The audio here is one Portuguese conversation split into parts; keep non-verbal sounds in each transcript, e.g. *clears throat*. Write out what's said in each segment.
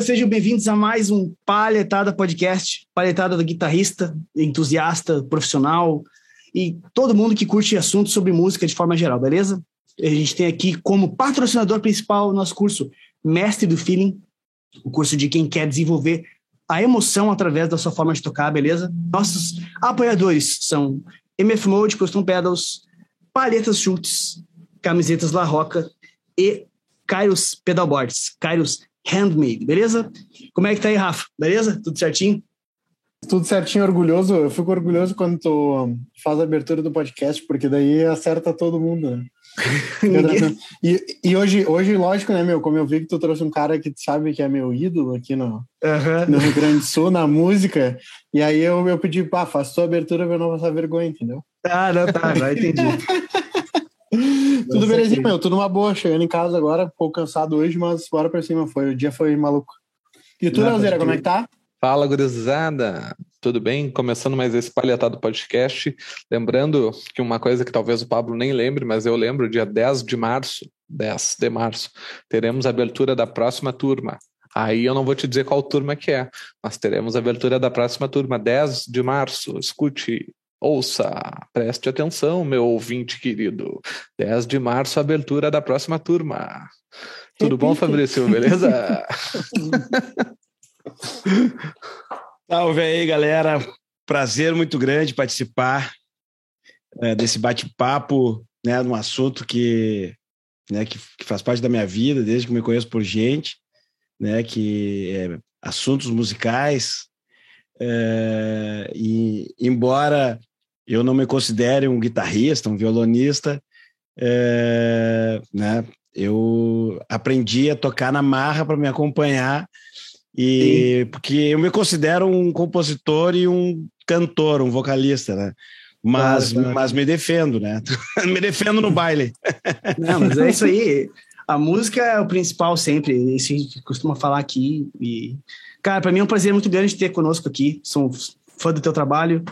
sejam bem-vindos a mais um Palhetada Podcast. Palhetada do guitarrista, entusiasta, profissional e todo mundo que curte assuntos sobre música de forma geral, beleza? A gente tem aqui como patrocinador principal o nosso curso Mestre do Feeling, o curso de quem quer desenvolver a emoção através da sua forma de tocar, beleza? Nossos apoiadores são MF Mode, Custom Pedals, Palhetas Chutes, Camisetas La Roca e Kairos Pedalboards, Kairos Handmade, beleza? Como é que tá aí, Rafa? Beleza? Tudo certinho? Tudo certinho, orgulhoso. Eu fico orgulhoso quando tu faz a abertura do podcast, porque daí acerta todo mundo, né? *laughs* e, e hoje, hoje, lógico, né, meu? Como eu vi que tu trouxe um cara que tu sabe que é meu ídolo aqui no, uhum. no Rio Grande do Sul, na música, e aí eu, eu pedi, pá, faz tua abertura pra eu não passar vergonha, entendeu? Ah, não, tá, já entendi. *laughs* *laughs* tudo belezinha, meu, tudo uma boa. Chegando em casa agora, um pouco cansado hoje, mas bora pra cima, foi. O dia foi maluco. E tu, Leozeira, como é que tá? Fala, gurizada! Tudo bem? Começando mais esse Palhetado Podcast. Lembrando que uma coisa que talvez o Pablo nem lembre, mas eu lembro, dia 10 de março, 10 de março, teremos a abertura da próxima turma. Aí eu não vou te dizer qual turma que é, mas teremos a abertura da próxima turma, 10 de março. Escute, ouça, preste atenção, meu ouvinte querido. 10 de março, abertura da próxima turma. Tudo bom, Fabrício? Beleza? *laughs* Salve aí, galera. Prazer muito grande participar é, desse bate-papo, né, de um assunto que, né, que, que, faz parte da minha vida desde que me conheço por gente, né, que é assuntos musicais. É, e embora eu não me considere um guitarrista, um violonista, é, né, eu aprendi a tocar na marra para me acompanhar e Sim. porque eu me considero um compositor e um cantor, um vocalista, né? Mas, claro, claro. mas me defendo, né? *laughs* me defendo no baile. *laughs* Não, mas é isso aí. A música é o principal sempre. Isso a gente costuma falar aqui. E, cara, para mim é um prazer muito grande ter conosco aqui. Sou fã do teu trabalho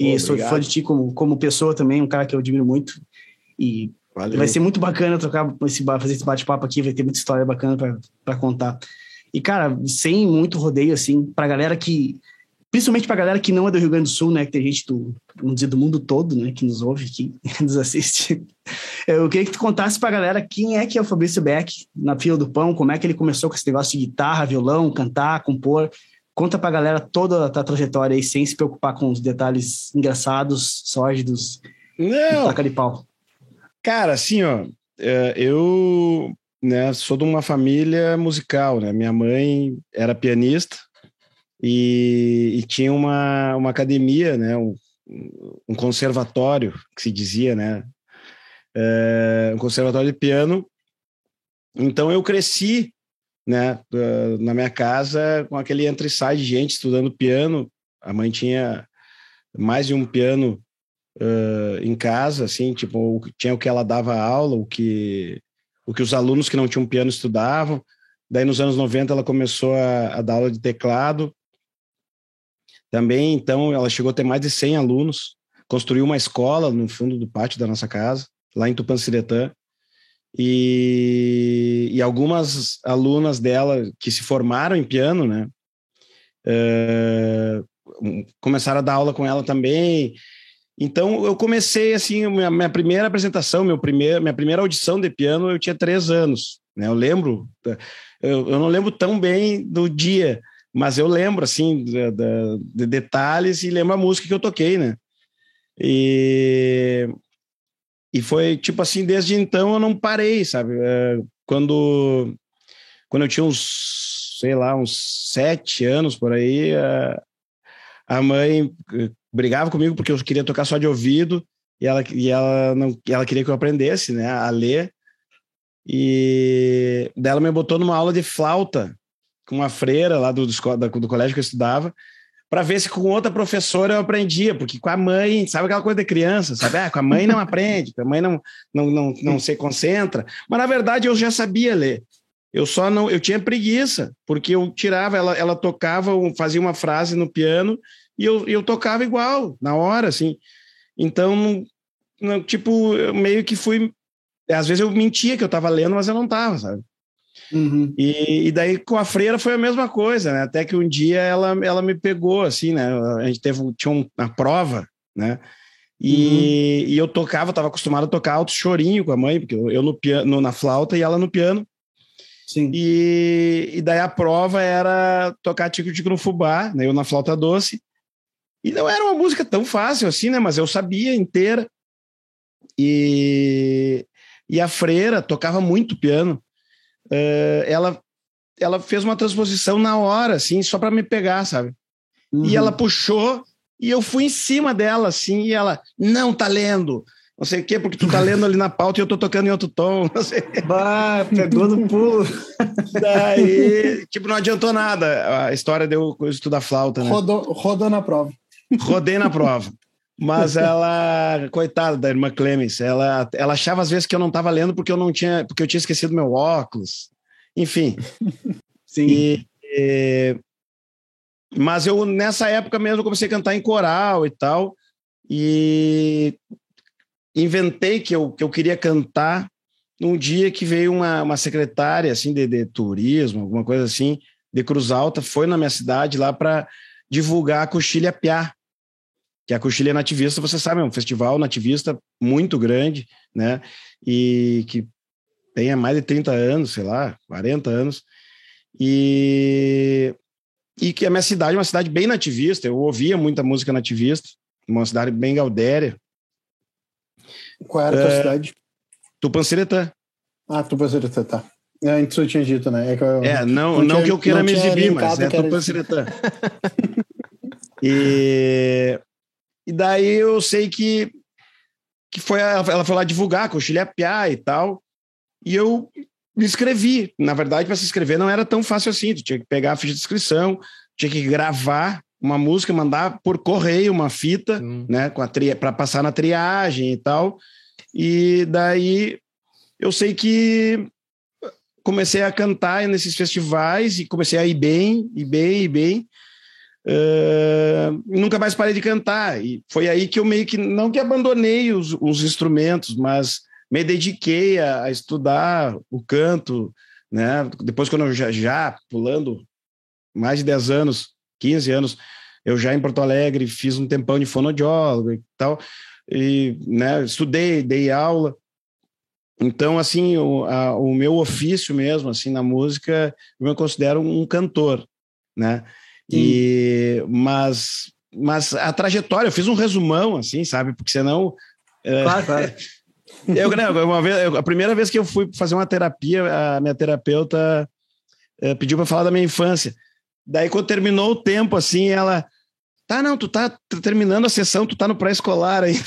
e sou fã de ti como, como pessoa também, um cara que eu admiro muito. E Valeu. vai ser muito bacana trocar esse, fazer esse bate-papo aqui. Vai ter muita história bacana para contar. E, cara, sem muito rodeio, assim, pra galera que. Principalmente pra galera que não é do Rio Grande do Sul, né? Que tem gente do, vamos dizer, do mundo todo, né? Que nos ouve, que *laughs* nos assiste. Eu queria que tu contasse pra galera quem é que é o Fabrício Beck na fila do pão, como é que ele começou com esse negócio de guitarra, violão, cantar, compor. Conta pra galera toda a tua trajetória aí, sem se preocupar com os detalhes engraçados, sórdidos. Não! Taca de pau. Cara, assim, ó, é, eu né, sou de uma família musical, né? Minha mãe era pianista e, e tinha uma, uma academia, né? Um, um, conservatório, que se dizia, né? É, um conservatório de piano. Então eu cresci, né? Na minha casa com aquele entre e sai de gente estudando piano. A mãe tinha mais de um piano uh, em casa, assim, tipo, tinha o que ela dava aula, o que o que os alunos que não tinham piano estudavam. Daí, nos anos 90, ela começou a, a dar aula de teclado. Também, então, ela chegou a ter mais de 100 alunos. Construiu uma escola no fundo do pátio da nossa casa, lá em Tupanciretã. E, e algumas alunas dela que se formaram em piano, né? Uh, começaram a dar aula com ela também. Então eu comecei assim, minha, minha primeira apresentação, meu primeiro, minha primeira audição de piano, eu tinha três anos. Né? Eu lembro, eu, eu não lembro tão bem do dia, mas eu lembro assim de, de, de, detalhes e lembro a música que eu toquei, né? E, e foi tipo assim, desde então eu não parei, sabe? É, quando, quando eu tinha uns, sei lá, uns sete anos por aí, a, a mãe brigava comigo porque eu queria tocar só de ouvido e ela, e ela, não, ela queria que eu aprendesse né, a ler. E dela me botou numa aula de flauta com uma freira lá do, do, do colégio que eu estudava, para ver se com outra professora eu aprendia, porque com a mãe, sabe aquela coisa de criança, sabe? Ah, com a mãe não *laughs* aprende, com a mãe não, não, não, não se concentra. Mas na verdade eu já sabia ler. Eu só não, eu tinha preguiça, porque eu tirava, ela, ela tocava, fazia uma frase no piano e eu, eu tocava igual, na hora, assim. Então, não, tipo, eu meio que fui. Às vezes eu mentia que eu estava lendo, mas eu não estava, sabe? Uhum. E, e, daí com a freira foi a mesma coisa, né? Até que um dia ela, ela me pegou, assim, né? A gente teve, tinha um, uma prova, né? E, uhum. e eu tocava, estava acostumado a tocar alto chorinho com a mãe, porque eu, eu no piano, na flauta e ela no piano. Sim. E, e daí a prova era tocar Tico-Tico no fubá, né? Eu na flauta doce. E não era uma música tão fácil assim, né? Mas eu sabia inteira. E, e a freira tocava muito piano. Uh, ela, ela fez uma transposição na hora, assim, só para me pegar, sabe? Uhum. E ela puxou e eu fui em cima dela, assim, e ela, não tá lendo. Não sei o quê, porque tu tá lendo ali na pauta e eu tô tocando em outro tom. *laughs* Não sei. Bah, pegou no pulo. Daí, tipo, não adiantou nada. A história deu estudar flauta, né? Rodou, rodou na prova. Rodei na prova. Mas ela, coitada da irmã Clemens, ela, ela achava às vezes que eu não estava lendo porque eu não tinha, porque eu tinha esquecido meu óculos. Enfim. *laughs* Sim. E, e, mas eu, nessa época mesmo, comecei a cantar em coral e tal. E inventei que eu, que eu queria cantar num dia que veio uma, uma secretária assim de, de turismo, alguma coisa assim, de Cruz Alta, foi na minha cidade lá para divulgar a Coxilha Piá, que a Coxilha Nativista, você sabe, é um festival nativista muito grande, né? E que tem há mais de 30 anos, sei lá, 40 anos. E, e que a minha cidade é uma cidade bem nativista, eu ouvia muita música nativista, uma cidade bem gaudéria. Qual era a tua é, cidade? Tupanciretã. Ah, Tupanciretã, tá. É, antes eu tinha dito, né? É, que eu, é não, não, que eu queira me exibir, mas é Tupanciretã. e, e daí eu sei que, que foi a, ela foi lá divulgar com o Chile Piá e tal. E eu me inscrevi. Na verdade, para se inscrever não era tão fácil assim. Tu tinha que pegar a ficha de inscrição, tinha que gravar uma música, mandar por correio uma fita, né, com a para passar na triagem e tal. E daí eu sei que comecei a cantar nesses festivais e comecei a ir bem, ir bem, ir bem. Uh, nunca mais parei de cantar. E foi aí que eu meio que, não que abandonei os, os instrumentos, mas me dediquei a, a, estudar o canto, né? Depois, quando eu já, já, pulando mais de 10 anos, 15 anos, eu já em Porto Alegre fiz um tempão de fonoaudiólogo e tal, e né, estudei, dei aula. Então, assim, o, a, o meu ofício mesmo, assim, na música, eu me considero um cantor, né? E, mas, mas a trajetória, eu fiz um resumão, assim, sabe? Porque senão. É, claro, claro. *laughs* eu, né, uma vez, a primeira vez que eu fui fazer uma terapia, a minha terapeuta é, pediu para falar da minha infância. Daí, quando terminou o tempo, assim, ela. Tá, não, tu tá terminando a sessão, tu tá no pré-escolar ainda.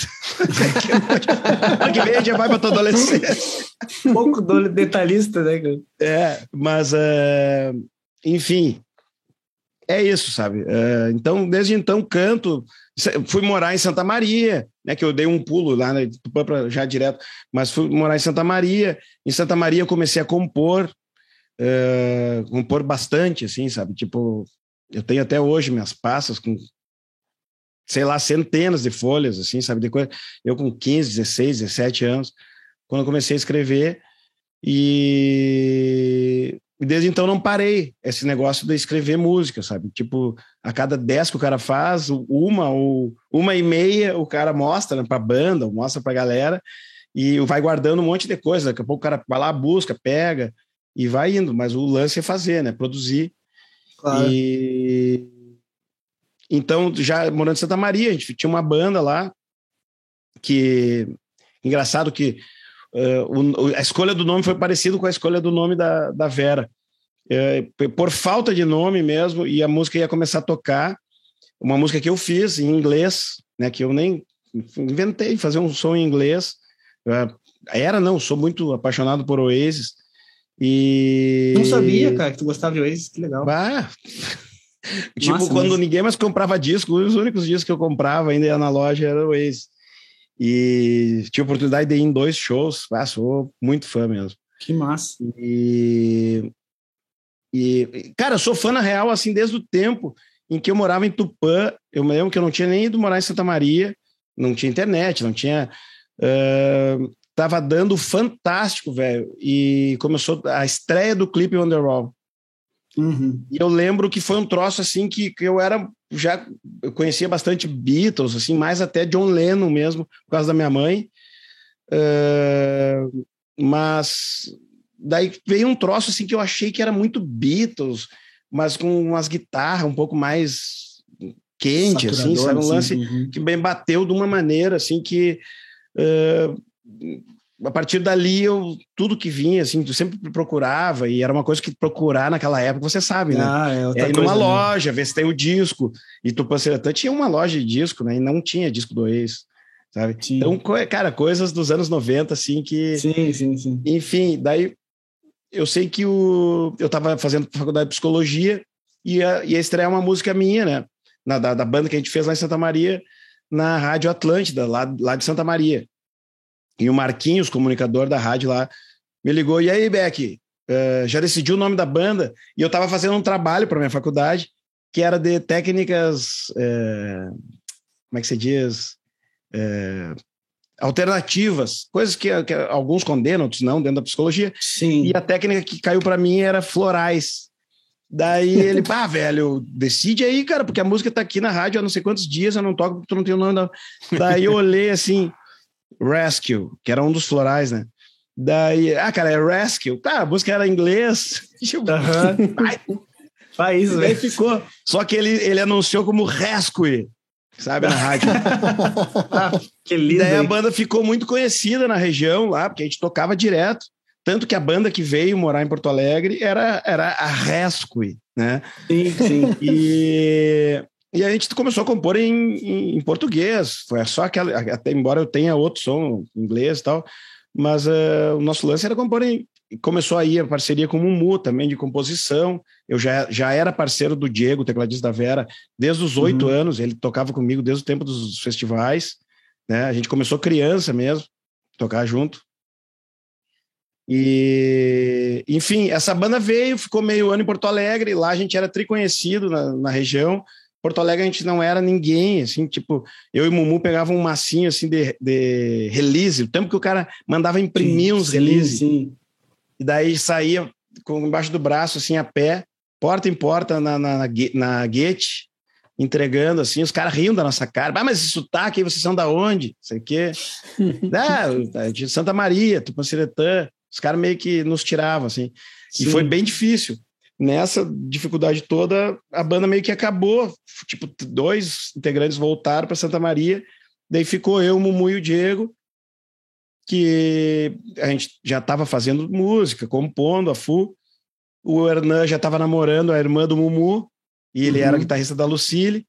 Que vem já vai pra tua adolescência. Um pouco detalhista, né, É, mas, uh, enfim, é isso, sabe? Uh, então, desde então, canto. Fui morar em Santa Maria, né? Que eu dei um pulo lá, né, já direto, mas fui morar em Santa Maria. Em Santa Maria, comecei a compor, uh, compor bastante, assim, sabe? Tipo, eu tenho até hoje minhas passas com, sei lá, centenas de folhas, assim, sabe? De. Eu com 15, 16, 17 anos, quando comecei a escrever. E e desde então não parei esse negócio de escrever música, sabe? Tipo, a cada dez que o cara faz, uma ou uma e meia o cara mostra né, pra banda, mostra pra galera, e vai guardando um monte de coisa. Daqui a pouco o cara vai lá, busca, pega e vai indo. Mas o lance é fazer, né? Produzir. Claro. E então, já morando em Santa Maria, a gente tinha uma banda lá que engraçado que Uh, o, a escolha do nome foi parecido com a escolha do nome da, da Vera. Uh, por falta de nome mesmo, e a música ia começar a tocar, uma música que eu fiz em inglês, né, que eu nem inventei, fazer um som em inglês. Uh, era, não, sou muito apaixonado por Oasis. E... Não sabia, cara, que tu gostava de Oasis, que legal. Ah, *laughs* tipo, quando mas... ninguém mais comprava disco, os únicos discos que eu comprava ainda ia na loja era Oasis. E tive a oportunidade de ir em dois shows. Ah, sou muito fã mesmo. Que massa. E, e, cara, eu sou fã na real, assim, desde o tempo em que eu morava em Tupã. Eu me lembro que eu não tinha nem ido morar em Santa Maria, não tinha internet, não tinha. Uh, tava dando fantástico, velho. E começou a estreia do clipe Wonderwall. Uhum. E eu lembro que foi um troço assim que, que eu era já eu conhecia bastante Beatles, assim, mais até John Lennon mesmo, por causa da minha mãe. Uh, mas daí veio um troço assim que eu achei que era muito Beatles, mas com umas guitarras um pouco mais quente, assim, sabe? Um lance uhum. que bem bateu de uma maneira assim que uh, a partir dali eu tudo que vinha assim eu sempre procurava e era uma coisa que procurar naquela época você sabe né? Ah, é, é ir numa loja ver se tem o disco. E Tupanciretã tinha uma loja de disco né? E não tinha disco do ex sabe? Sim. então cara coisas dos anos 90 assim que sim sim sim. Enfim daí eu sei que o eu estava fazendo faculdade de psicologia e ia, ia estrear uma música minha né? Na, da, da banda que a gente fez lá em Santa Maria na Rádio Atlântida lá, lá de Santa Maria e o Marquinhos, comunicador da rádio lá, me ligou. E aí, Beck, uh, já decidiu o nome da banda? E eu estava fazendo um trabalho para minha faculdade que era de técnicas. Uh, como é que se diz? Uh, alternativas, coisas que, que, alguns condenam, outros não, dentro da psicologia. Sim. E a técnica que caiu para mim era florais. Daí ele, *laughs* pá, velho, decide aí, cara, porque a música tá aqui na rádio há não sei quantos dias, eu não toco porque tu não tem o nome da. Daí eu olhei assim. Rescue, que era um dos florais, né? Daí, ah, cara, é Rescue. Tá, a música era em inglês. *laughs* Uhum. Faz isso, ficou. Só que ele, ele anunciou como Rescue, sabe, na rádio. ah, *laughs* que lindo. Daí a banda ficou muito conhecida na região lá, porque a gente tocava direto. Tanto que a banda que veio morar em Porto Alegre era, era a Rescue, né? Sim, sim. E, e a gente começou a compor em, em, em, português. Foi só aquela, até embora eu tenha outro som inglês e tal, mas uh, o nosso lance era compor em. Começou aí a parceria com o Mumu também de composição. Eu já, já era parceiro do Diego, tecladista da Vera, desde os oito uhum. anos. Ele tocava comigo desde o tempo dos festivais. Né? A gente começou criança mesmo, tocar junto. E, enfim, essa banda veio, ficou meio ano em Porto Alegre. Lá a gente era triconhecido na, na região. Porto Alegre a gente não era ninguém, assim, tipo, eu e Mumu pegavam um massinho, assim, de, de release, o tempo que o cara mandava imprimir sim, uns releases. E daí saía com embaixo do braço, assim, a pé, porta em porta na, na, na, na Guete, entregando, assim, os caras riam da nossa cara. Ah, mas esse sotaque aí, vocês são da onde? Sei o quê. *laughs* ah, de Santa Maria, Tupanciretã. Os caras meio que nos tiravam, assim. Sim. E foi bem difícil nessa dificuldade toda, a banda meio que acabou. Tipo, dois integrantes voltaram para Santa Maria, daí ficou eu, o Mumu e o Diego, que a gente já estava fazendo música, compondo a FU. O Hernan já estava namorando a irmã do Mumu, e ele uhum. era guitarrista da Lucille.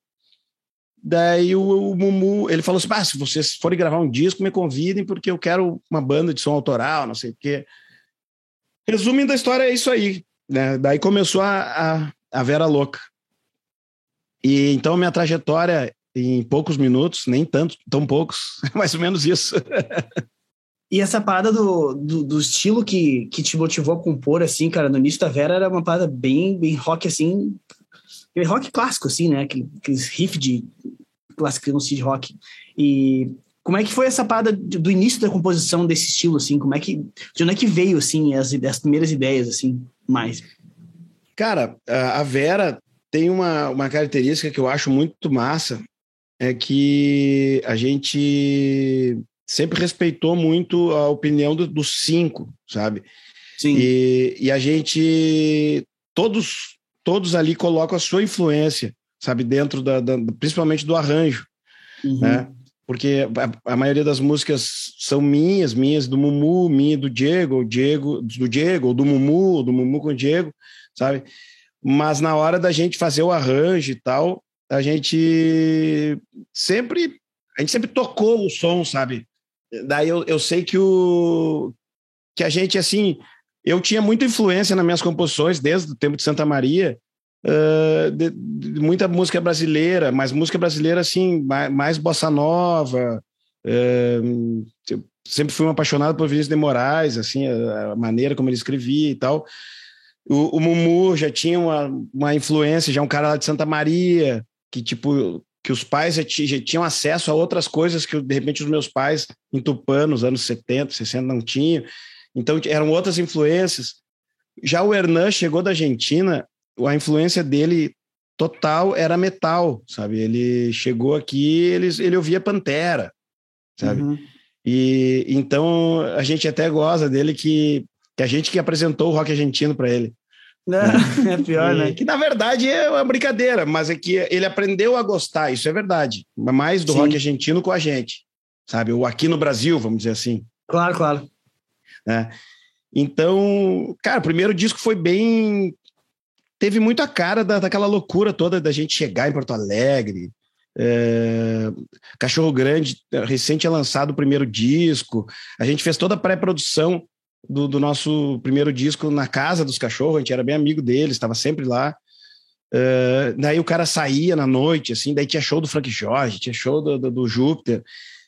Daí o, o, Mumu, ele falou assim: ah, se vocês forem gravar um disco, me convidem, porque eu quero uma banda de som autoral, não sei o quê. Resumindo a história, é isso aí. Né? Daí começou a, a, a Vera Louca. E então minha trajetória em poucos minutos, nem tanto, tão poucos, *laughs* mais ou menos isso. E essa parada do, do, do, estilo que, que te motivou a compor, assim, cara, no início da Vera era uma parada bem, bem rock, assim, rock clássico, assim, né? Aqueles riff de clássico no seed rock. E como é que foi essa parada do início da composição desse estilo, assim? Como é que, de onde é que veio, assim, as, as primeiras ideias, assim? Mais? Cara, a Vera tem uma, uma característica que eu acho muito massa, é que a gente sempre respeitou muito a opinião do, dos cinco, sabe? Sim. E, e a gente, todos, todos ali colocam a sua influência, sabe? Dentro da, da principalmente do arranjo, uhum. né? Porque a, a, maioria das músicas são minhas, minhas do Mumu, minha do Diego, Diego do Diego, do Mumu, do Mumu com o Diego, sabe? Mas na hora da gente fazer o arranjo e tal, a gente sempre a gente sempre tocou o som, sabe? Daí eu, eu sei que o que a gente assim, eu tinha muita influência nas minhas composições desde o tempo de Santa Maria, uh, de, de muita música brasileira, mas música brasileira assim, mais, mais bossa nova. Uh, sempre fui um apaixonado por Vinícius de Moraes, assim, a, a maneira como ele escrevia e tal. O, o, Mumu já tinha uma, uma influência, já um cara lá de Santa Maria, que tipo que os pais já, já, tinham acesso a outras coisas que, de repente, os meus pais em Tupã, nos anos 70, 60, não tinham. Então, eram outras influências. Já o Hernan chegou da Argentina, a influência dele total era metal, sabe? Ele chegou aqui, ele, ele ouvia Pantera, sabe? Uhum. E então a gente até goza dele que, que a gente que apresentou o rock argentino para ele. Não, *laughs* é pior, né? Que na verdade é uma brincadeira, mas é que ele aprendeu a gostar, isso é verdade. Mais do Sim. rock argentino com a gente, sabe? Ou aqui no Brasil, vamos dizer assim. Claro, claro. É. Então, cara, o primeiro disco foi bem. Teve muito a cara da, daquela loucura toda da gente chegar em Porto Alegre. É... Cachorro Grande, recente tinha lançado o primeiro disco. A gente fez toda a pré-produção do, do, nosso primeiro disco na casa dos cachorros, a gente era bem amigo deles, estava sempre lá. Uh, daí o cara saía na noite, assim, daí tinha show do Frank Jorge, tinha show do, do, do, Júpiter.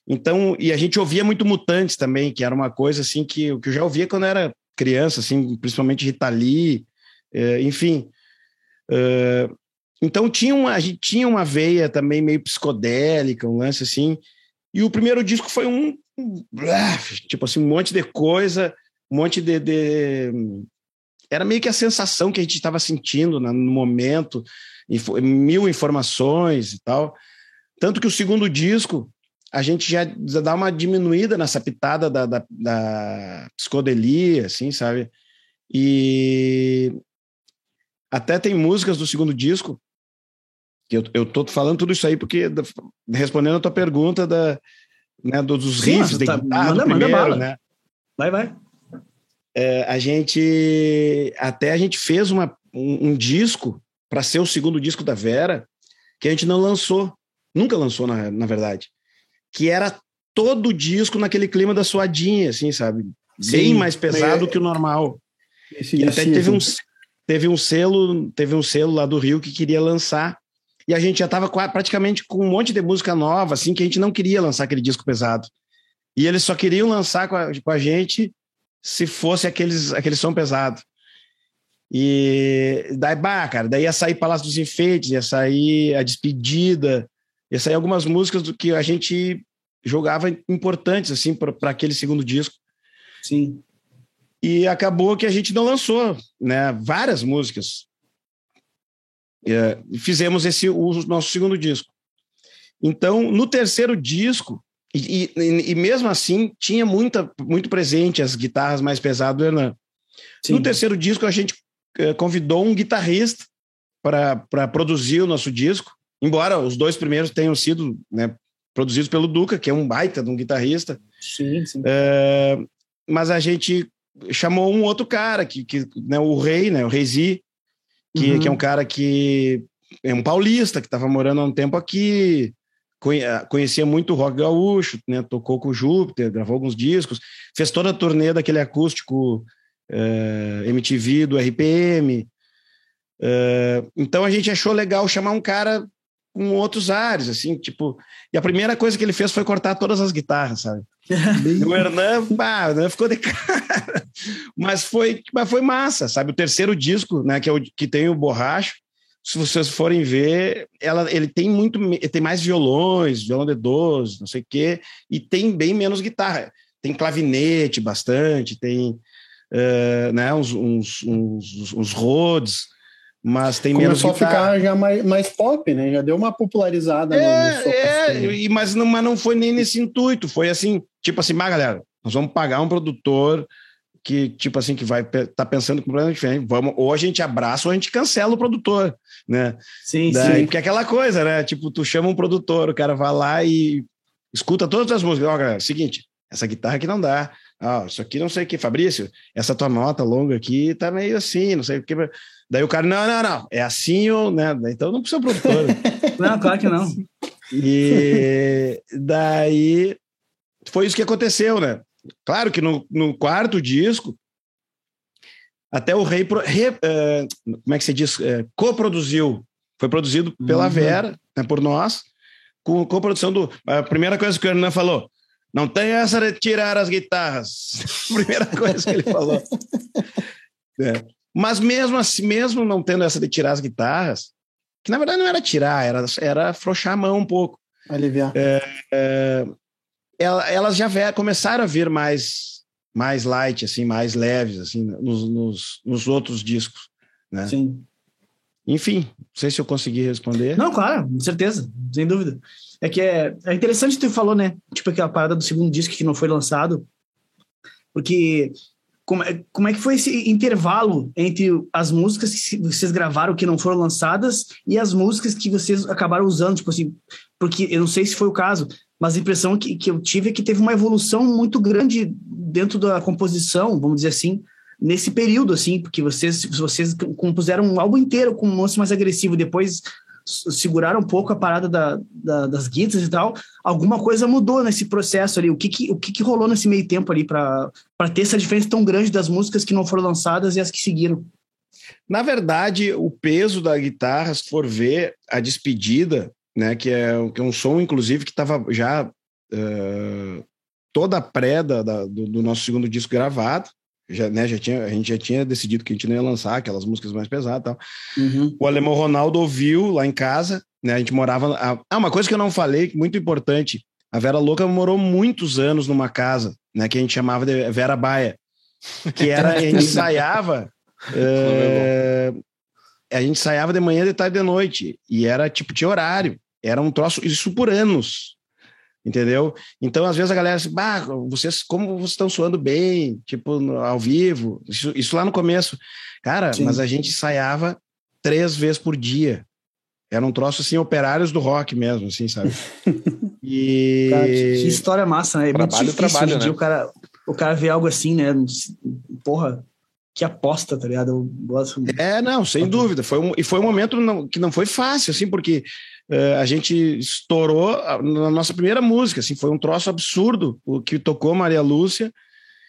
Então, e a gente ouvia muito Mutantes também, que era uma coisa assim que, que eu já ouvia quando era criança, assim, principalmente Rita Lee, uh, enfim. Uh, então tinha uma, a gente tinha uma veia também meio psicodélica, um lance assim. E o primeiro disco foi um, um tipo assim, um monte de coisa um monte de, de... Era meio que a sensação que a gente estava sentindo no momento, mil informações e tal. Tanto que o segundo disco, a gente já dá uma diminuída nessa pitada da, da, da psicodelia, assim, sabe? E até tem músicas do segundo disco, que eu, eu tô falando tudo isso aí porque, respondendo a tua pergunta da, né, dos riffs Sim, tá, guitarra manda, primeiro, manda né? Vai, vai é, a gente até a gente fez uma, um, um disco para ser o segundo disco da Vera que a gente não lançou, nunca lançou na, na verdade, que era todo o disco naquele clima da suadinha, assim, sabe? Sim, Bem mais pesado é... que o normal. Esse, e até esse, teve um, teve um selo, teve um selo lá do Rio que queria lançar e a gente já estava praticamente com um monte de música nova, assim, que a gente não queria lançar aquele disco pesado. E eles só queriam lançar com a, com a gente se fosse aqueles, aquele som pesado. E daí, bah, cara, daí ia sair Palácio dos Enfeites, ia sair A Despedida, ia sair algumas músicas do que a gente jogava importantes, assim, para aquele segundo disco. Sim. E acabou que a gente não lançou, né? Várias músicas. E, fizemos esse o nosso segundo disco. Então, no terceiro disco, e, e, e, mesmo assim, tinha muita, muito presente as guitarras mais pesadas do Hernan. Sim. No terceiro disco, a gente uh, convidou um guitarrista para produzir o nosso disco, embora os dois primeiros tenham sido né, produzidos pelo Duca, que é um baita de um guitarrista. Sim, sim. Uh, mas a gente chamou um outro cara, que, que né, o Rei, né, o Reisi, que, uhum. que é um cara que é um paulista, que estava morando há um tempo aqui, ah, conhecia muito o rock gaúcho, né? tocou com o Júpiter, gravou alguns discos, fez toda a turnê daquele acústico eh, MTV do RPM. Eh, então a gente achou legal chamar um cara com outros ares, assim, tipo. E a primeira coisa que ele fez foi cortar todas as guitarras, sabe? O Hernan, pá, né, ficou de *laughs* cara. Mas foi, mas foi massa, sabe? O terceiro disco, né, que, é o, que tem o Borracho, se vocês forem ver, ela, ele tem muito, tem mais violões, violão de 12, não sei o quê, e tem bem menos guitarra. Tem clavinete bastante, tem uh, né, uns, uns, uns, uns Rhodes, mas tem Começou menos guitarra. Começou a ficar já mais, mais pop, né? Já deu uma popularizada é, no, no é, mas, não, mas não foi nem nesse intuito, foi assim, tipo assim, mas galera, nós vamos pagar um produtor que, tipo assim, que vai tá pensando com um problema diferente. Vamos, ou a gente abraça ou a gente cancela o produtor, né? Sim, Daí, sim. Porque é aquela coisa, né? Tipo, tu chama um produtor, o cara vai lá e escuta todas as músicas. Ó, oh, galera, seguinte, essa guitarra aqui não dá. Ah, isso aqui não sei o que, Fabrício, essa tua nota longa aqui tá meio assim, não sei o que. Daí o cara, não, não, não, é assim ou, né? Então não precisa produtor. *laughs* não, claro que não. E daí foi isso que aconteceu, né? Claro que no, no quarto disco, até o Rei, re, uh, como é que se diz, uh, coproduziu, foi produzido pela uhum. Vera, né, por nós, com coprodução do. A primeira coisa que o Hernan falou, não tem essa de tirar as guitarras. *laughs* primeira coisa que ele falou. *laughs* É. Mas mesmo assim, mesmo não tendo essa de tirar as guitarras, que na verdade não era tirar, era, era afrouxar a mão um pouco. Aliviar. É, é, elas já começaram a vir mais, mais light, assim, mais leves, assim, nos, nos, nos outros discos, né? Sim. Enfim, não sei se eu consegui responder. Não, claro, com certeza, sem dúvida. É que é, é interessante que tu falou, né? Tipo aquela parada do segundo disco que não foi lançado, porque como é, como é que foi esse intervalo entre as músicas que vocês gravaram que não foram lançadas e as músicas que vocês acabaram usando, tipo assim, porque eu não sei se foi o caso, mas a impressão que, que eu tive é que teve uma evolução muito grande dentro da composição, vamos dizer assim, nesse período, assim, porque vocês, vocês compuseram um álbum inteiro com um moço mais agressivo, depois seguraram um pouco a parada da, da, das guitarras e tal, alguma coisa mudou nesse processo ali. O que, que o que, que rolou nesse meio tempo ali para ter essa diferença tão grande das músicas que não foram lançadas e as que seguiram? Na verdade, o peso da guitarra, se for ver a despedida, né, que é, que é um som, inclusive, que estava já uh, toda a pré da, da, do, do nosso segundo disco gravado, já, né, já tinha, a gente já tinha decidido que a gente não ia lançar aquelas músicas mais pesadas tal. Uhum. O alemão Ronaldo ouviu lá em casa, né? A gente morava. A, ah, uma coisa que eu não falei, muito importante: a Vera Louca morou muitos anos numa casa, né? Que a gente chamava de Vera Baia, que era a gente ensaiava. uh, a gente ensaiava de manhã, de tarde, de noite, e era tipo tinha horário. Era um troço, isso por anos entendeu? Então, às vezes a galera assim, bah, vocês, como vocês estão suando bem, tipo, no, ao vivo, isso, isso, lá no começo. Cara, Sim. mas a gente ensaiava três vezes por dia. Era um troço, assim, operários do rock mesmo, assim, sabe? *laughs* E... Cara, que história massa, né? É trabalho, muito difícil trabalho, né? o cara, o cara vê algo assim, né? Porra, que aposta, tá ligado? Eu gosto... É, não, sem dúvida. Foi um, e foi um momento não, que não foi fácil, assim, porque a gente estourou na nossa primeira música, assim, foi um troço absurdo o que tocou Maria Lúcia.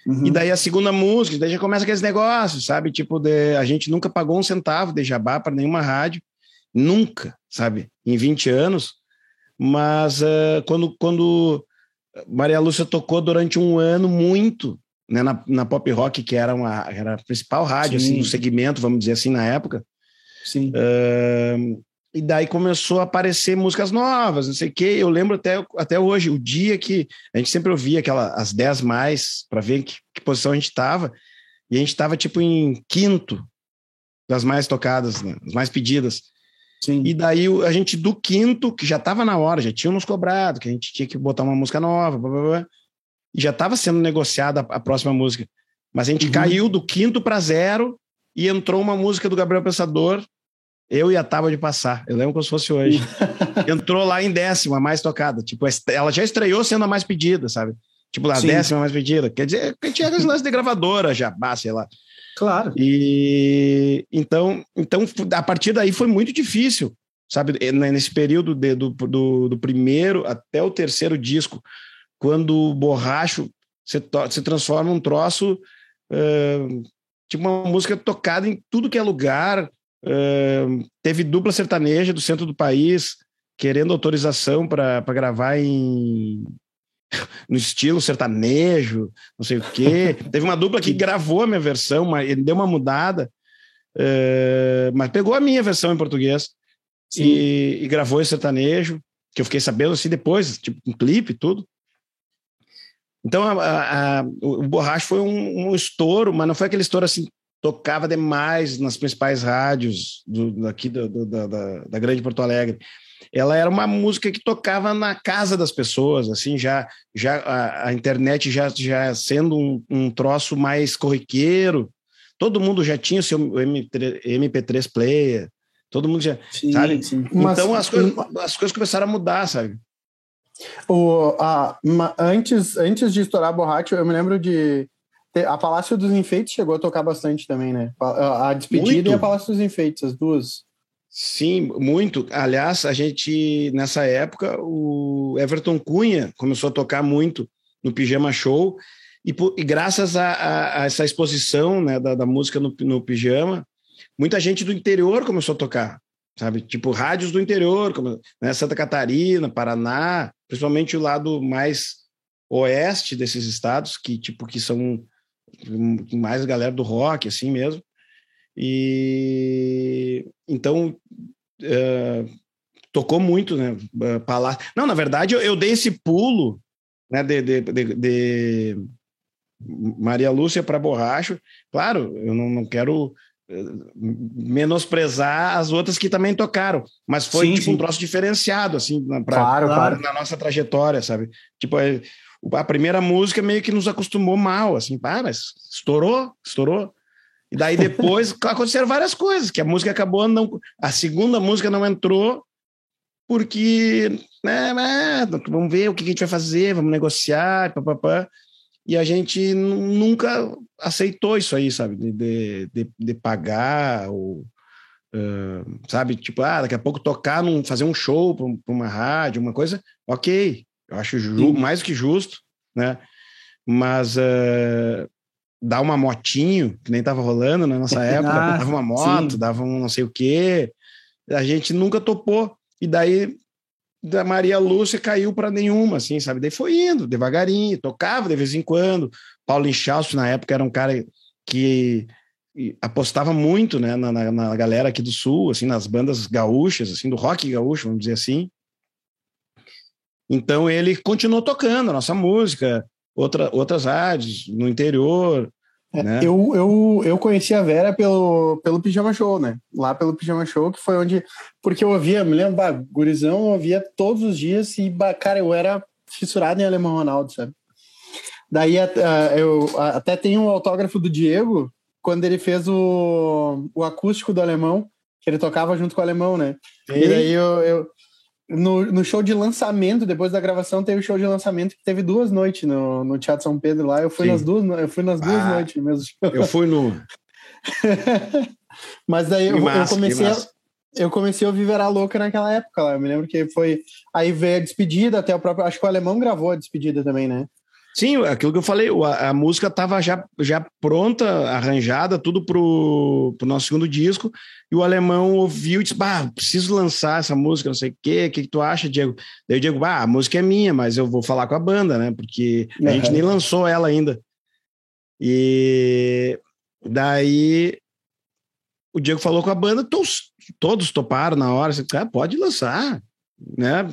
Uhum. E daí a segunda música, daí já começa aqueles negócios, sabe? Tipo, de, a gente nunca pagou um centavo de jabá para nenhuma rádio, nunca, sabe? Em 20 anos. Mas uh, quando, quando Maria Lúcia tocou durante um ano muito, né, na, na pop rock, que era, uma, era a principal rádio assim, do segmento, vamos dizer assim, na época. Sim. Uh, e daí começou a aparecer músicas novas, não sei o quê. Eu lembro até, até hoje, o dia que a gente sempre ouvia aquela, as 10 mais, para ver que, que, posição a gente estava, e a gente estava tipo em quinto das mais tocadas, né? as mais pedidas. Sim. E daí a gente do quinto, que já estava na hora, já tinham nos cobrado, que a gente tinha que botar uma música nova, blá, blá, blá, e já estava sendo negociada a, a, próxima música. Mas a gente uhum. caiu do quinto para zero e entrou uma música do Gabriel Pensador eu e a Tábua de Passar. Eu lembro como se fosse hoje. *laughs* Entrou lá em décima, mais tocada. Tipo, ela já estreou sendo a mais pedida, sabe? Tipo, a Sim. décima mais pedida. Quer dizer, que tinha aqueles *laughs* lances de gravadora já, sei lá. Claro. E então, então, a partir daí foi muito difícil, sabe? Nesse período de, do, do, do, primeiro até o terceiro disco, quando o borracho se, se transforma um troço, uh, tipo uma música tocada em tudo que é lugar, teve dupla sertaneja do centro do país querendo autorização para gravar em *laughs* no estilo sertanejo, não sei o quê. *laughs* teve uma dupla que gravou a minha versão, mas ele deu uma mudada, uh, mas pegou a minha versão em português e, e, gravou esse sertanejo, que eu fiquei sabendo assim depois, tipo um clipe e tudo. Então a, a, a, o Borracho foi um, um estouro, mas não foi aquele estouro assim tocava demais nas principais rádios do, daqui do, do, da, da, da, grande Porto Alegre. Ela era uma música que tocava na casa das pessoas, assim, já, já a, a internet já, já sendo um, um, troço mais corriqueiro. Todo mundo já tinha o seu MP3, MP3 player, todo mundo já, sim, sabe? Sim. Então Mas, as, coisas, as coisas começaram a mudar, sabe? O, a, antes, antes de estourar borracha, eu me lembro de a Palácio dos Enfeites chegou a tocar bastante também, né? A Despedida muito. e a Palácio dos Enfeites, as duas. Sim, muito. Aliás, a gente, nessa época, o Everton Cunha começou a tocar muito no Pijama Show, e, e graças a, a, a, essa exposição né, da, da música no, no Pijama, muita gente do interior começou a tocar, sabe? Tipo, rádios do interior, como né, Santa Catarina, Paraná, principalmente o lado mais oeste desses estados, que, tipo, que são mais galera do rock, assim mesmo. E então uh, tocou muito, né? Palácio. Não, na verdade, eu, eu dei esse pulo, né? De, de, de, de Maria Lúcia para Borracho. Claro, eu não, não quero menosprezar as outras que também tocaram, mas foi sim, tipo sim. um troço diferenciado assim na, pra, claro, claro. na nossa trajetória, sabe? Tipo é, a primeira música meio que nos acostumou mal, assim, pá, mas estourou, estourou. E daí depois *laughs* aconteceram várias coisas, que a música acabou não, a segunda música não entrou porque, né, vamos ver o que a gente vai fazer, vamos negociar, papapá. E a gente nunca aceitou isso aí, sabe? De, de, de pagar, ou, uh, sabe? Tipo, ah, daqui a pouco tocar, num, fazer um show para uma rádio, uma coisa, ok. Eu acho ju, mais do que justo, né? Mas uh, dar uma motinho, que nem tava rolando na nossa *laughs* época, ah, dava uma moto, sim. dava um não sei o quê, a gente nunca topou. E daí da Maria Lúcia caiu para nenhuma, assim, sabe? Daí foi indo, devagarinho, tocava de vez em quando. Paulo Inchaus, na época, era um cara que apostava muito, né, na, na, na, galera aqui do Sul, assim, nas bandas gaúchas, assim, do rock gaúcho, vamos dizer assim. Então ele continuou tocando a nossa música, outra, outras rádios no interior, é, né? Eu, eu, eu conheci a Vera pelo, pelo Pijama Show, né? Lá pelo Pijama Show, que foi onde. Porque eu ouvia, me lembro, bah, gurizão, eu ouvia todos os dias e, bah, cara, eu era fissurado em Alemão Ronaldo, sabe? Daí eu até tenho um autógrafo do Diego, quando ele fez o, o acústico do Alemão, que ele tocava junto com o Alemão, né? Sim. E daí eu, eu, no, no show de lançamento, depois da gravação, teve o show de lançamento que teve duas noites no, no Teatro São Pedro lá. Eu fui Sim. nas duas, eu fui nas duas ah, noites no mesmo show. Eu fui no. *laughs* Mas daí eu, massa, eu, comecei a, eu comecei a ouvir Vera Louca naquela época lá. Eu me lembro que foi. Aí veio a despedida, até o próprio. Acho que o alemão gravou a despedida também, né? Sim, aquilo que eu falei, a, a música estava já, já pronta, arranjada, tudo pro, pro nosso segundo disco, e o alemão ouviu e disse, bah, preciso lançar essa música, não sei o quê, o que, que tu acha, Diego? Daí eu digo, bah, a música é minha, mas eu vou falar com a banda, né, porque a uhum. gente nem lançou ela ainda. E daí o Diego falou com a banda, todos, todos toparam na hora, assim, ah, pode lançar, né,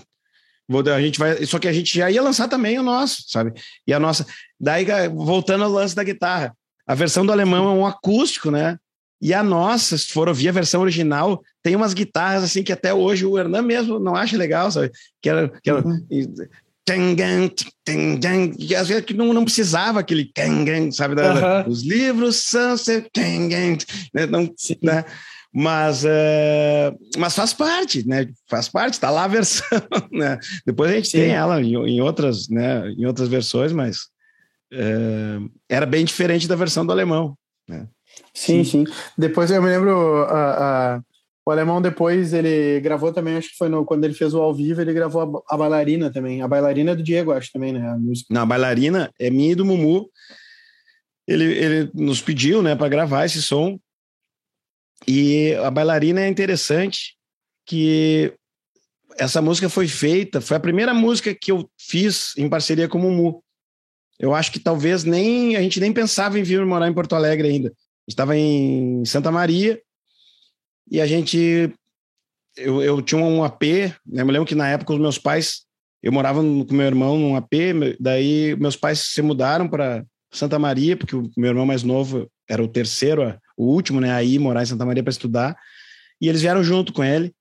a gente vai, só que a gente já ia lançar também o nosso, sabe? E a nossa, daí voltando ao lance da guitarra, a versão do alemão é um acústico, né? E a nossa, se for ouvir a versão original, tem umas guitarras assim que até hoje o Hernan mesmo não acha legal, sabe? Que era, que era uhum. que às vezes não, não precisava aquele sabe? Uhum. Os livros são né? Não, né? Mas, é, mas faz parte, né? Faz parte, está lá a versão, *laughs* né? Depois a gente Sim. tem ela em, em, outras, né? Em outras versões, mas é, era bem diferente da versão do alemão, né? Sim, sim. sim. Depois eu me lembro, a, a, o alemão depois ele gravou também, acho que foi no, quando ele fez o ao vivo, ele gravou a, a bailarina também. A bailarina é do Diego, acho também, né? A música. Não, a bailarina é minha e do Mumu. Ele, ele nos pediu, né, para gravar esse som e a bailarina é interessante que essa música foi feita, foi a primeira música que eu fiz em parceria com o Mumu. Eu acho que talvez nem a gente nem pensava em vir morar em Porto Alegre ainda. Estava em Santa Maria e a gente eu, eu tinha um AP, né? Eu me lembro que na época os meus pais, eu morava com meu irmão num AP, daí meus pais se mudaram para Santa Maria, porque o meu irmão mais novo era o terceiro a, o último, né, aí morar em Santa Maria para estudar. E eles vieram junto com ele.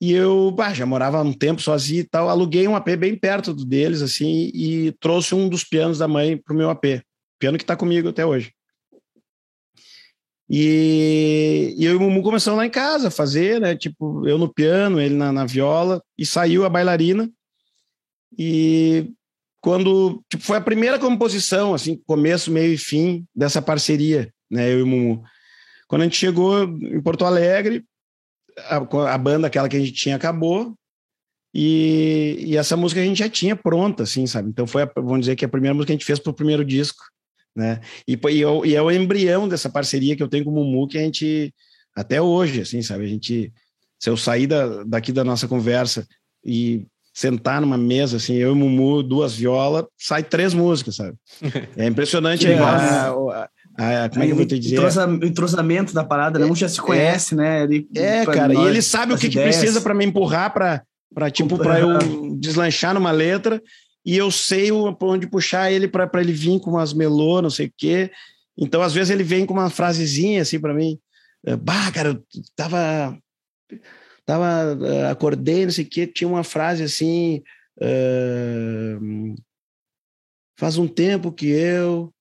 E eu já morava um tempo sozinho e tal. Aluguei um AP bem perto deles, assim, e trouxe um dos pianos da mãe pro meu AP. Piano que está comigo até hoje. E, e eu e o Mumu começamos lá em casa a fazer, né? Tipo, eu no piano, ele na, na viola, e saiu a bailarina. E quando tipo, foi a primeira composição, assim, começo, meio e fim dessa parceria, né? Eu e o Mumu. Quando a gente chegou em Porto Alegre, a, a banda, aquela que a gente tinha, acabou. E, e, essa música a gente já tinha pronta, assim, sabe? Então foi, a, vamos dizer que a primeira música que a gente fez para o primeiro disco, né? E, e, é e, é o embrião dessa parceria que eu tenho com o Mumu, que a gente, até hoje, assim, sabe? A gente, se eu sair da, daqui da nossa conversa e sentar numa mesa, assim, eu e o Mumu, duas violas, sai três músicas, sabe? *laughs* É impressionante a, a, a, como é que eu vou te dizer? O entrosamento da parada, né? Um já se conhece, é, né? Ele, é, cara, nós, e ele sabe o que, que precisa para me empurrar para para tipo para eu deslanchar numa letra e eu sei o, onde puxar ele para ele vir com umas melô, não sei o quê. Então, às vezes, ele vem com uma frasezinha assim para mim. Eh, bah, cara, eu tava. Tava. Uh, acordei, não sei o quê, tinha uma frase assim. Uh, faz um tempo que eu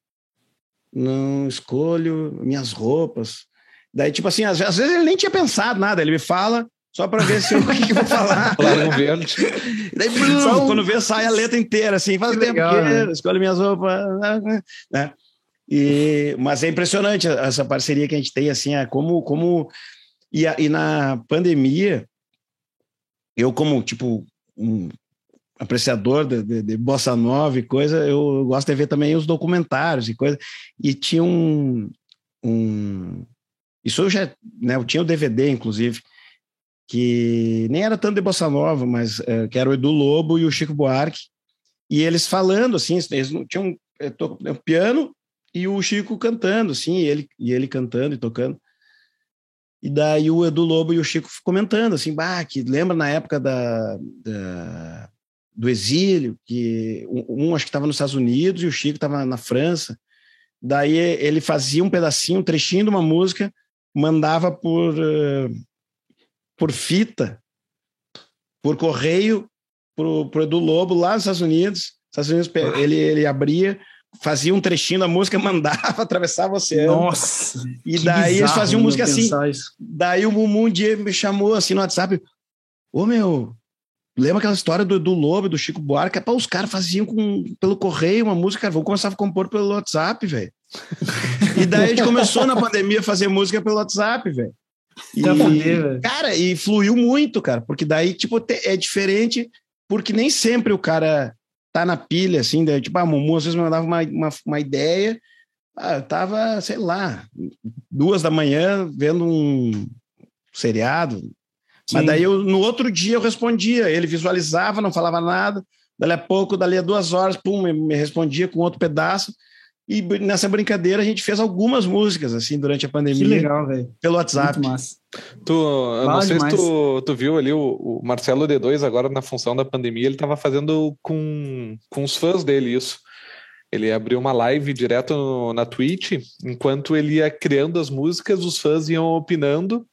não escolho minhas roupas. Daí, tipo assim, às, às vezes ele nem tinha pensado nada, ele me fala, só para ver se eu, *laughs* o que, que eu vou falar. Claro, verde. *laughs* Daí, *laughs* um... quando vê, sai a letra inteira, assim, faz que tempo legal, que né? escolhe minhas roupas, né? E, mas é impressionante essa parceria que a gente tem, assim, é como, como e, a, e na pandemia, eu como, tipo, um apreciador de, de, de, bossa nova e coisa, eu gosto de ver também os documentários e coisa, e tinha um, um isso eu já, né, eu tinha o DVD, inclusive, que nem era tanto de bossa nova, mas é, que era o Edu Lobo e o Chico Buarque, e eles falando assim, eles não tinham é, to, é, piano e o Chico cantando, assim, e ele, e ele cantando e tocando. E daí o Edu Lobo e o Chico comentando, assim, bah, que lembra na época da, da do exílio, que um, acho que estava nos Estados Unidos e o Chico estava na França. Daí ele fazia um pedacinho, um trechinho de uma música, mandava por, uh, por fita, por correio, pro, pro Edu Lobo lá nos Estados Unidos. Estados Unidos ele, ele abria, fazia um trechinho da música, *laughs* mandava, atravessava o oceano. Nossa! E daí eles faziam música assim. Isso. Daí o Mumu um dia me chamou assim no WhatsApp: Ô meu, lembra aquela história do, do Lobo, do Chico Buarque? Pá, os caras faziam com, pelo correio uma música, vou começar a compor pelo WhatsApp, velho. *laughs* e daí a gente começou na pandemia a fazer música pelo WhatsApp, velho. E, cara, e fluiu muito, cara, porque daí, tipo, é diferente, porque nem sempre o cara tá na pilha, assim, daí, tipo, a Mumu às vezes me mandava uma, uma, uma ideia, ah, eu tava, sei lá, duas da manhã vendo um seriado, Sim. mas daí eu, no outro dia eu respondia, ele visualizava, não falava nada, dali a pouco, dali a duas horas, pum, me, me respondia com outro pedaço, e nessa brincadeira a gente fez algumas músicas, assim, durante a pandemia. Que legal, velho. Pelo WhatsApp. Muito massa. Tu, eu não sei demais. se tu, tu viu ali o, o, Marcelo D2 agora na função da pandemia, ele tava fazendo com, com os fãs dele isso. Ele abriu uma live direto no, na Twitch, enquanto ele ia criando as músicas, os fãs iam opinando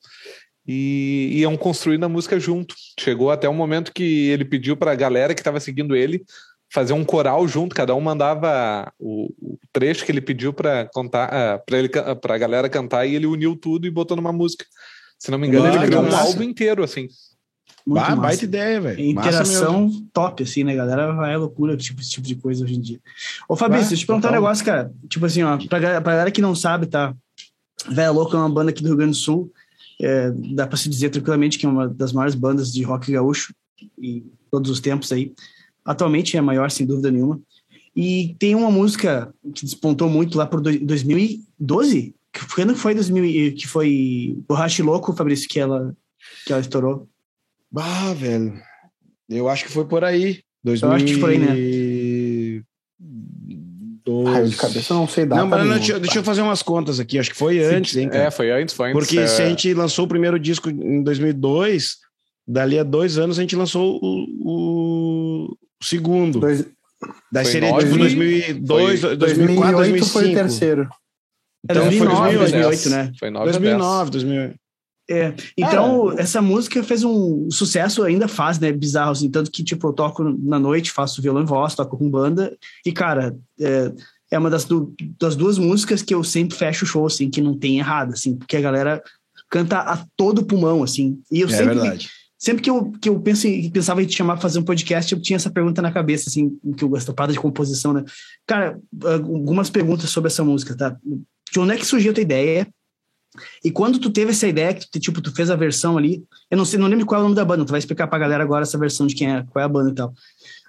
e iam construindo a música junto. Chegou até um momento que ele pediu para a galera que estava seguindo ele fazer um coral junto, cada um mandava o, o trecho que ele pediu para contar, uh, para ele para a galera cantar e ele uniu tudo e botou numa música. Se não me engano, ele criou um álbum inteiro assim. Muito bah, baita ideia, velho. Interação top, assim, né, galera? Vai é loucura tipo, esse tipo de coisa hoje em dia. Ô, Fabrício, deixa eu te perguntar um negócio, cara. Tipo assim, ó, pra, pra galera que não sabe, tá? Velho Louco é uma banda aqui do Rio Grande do Sul. É, dá pra se dizer tranquilamente que é uma das maiores bandas de rock gaúcho em todos os tempos aí. Atualmente é a maior, sem dúvida nenhuma. E tem uma música que despontou muito lá por 2012, que foi, que foi 2000, que foi Borracha Louco, Fabrício, que ela, que ela estourou. Bah, velho. Eu acho que foi por aí. 2000 eu acho que foi, né? Ah, de cabeça não sei dar. Não, mas deixa, deixa, eu fazer umas contas aqui. Acho que foi Sim, antes, hein, cara? É, foi antes, foi antes. Porque é... se a gente lançou o primeiro disco em 2002, dali a dois anos a gente lançou o, o segundo. Dois... Daí foi seria tipo 2002, foi, 2004, 2005. foi o terceiro. Então, 2009, foi 2008, né? Foi 9 2009, 2008. É, então, é. essa música fez um sucesso, ainda faz, né? Bizarro, assim. Tanto que, tipo, eu toco na noite, faço violão em voz, toco com banda. E, cara, é, é uma das, das duas músicas que eu sempre fecho o show, assim, que não tem errado, assim. Porque a galera canta a todo pulmão, assim. E eu é sempre... Verdade sempre que eu, que eu penso em, pensava em te chamar para fazer um podcast, eu tinha essa pergunta na cabeça, assim, que eu gosto de composição, né? Cara, algumas perguntas sobre essa música, tá? De onde é que surgiu a tua ideia? E quando tu teve essa ideia, que tu, tipo, tu fez a versão ali, eu não sei, não lembro qual é o nome da banda, tu vai explicar pra galera agora essa versão de quem é, qual é a banda e tal.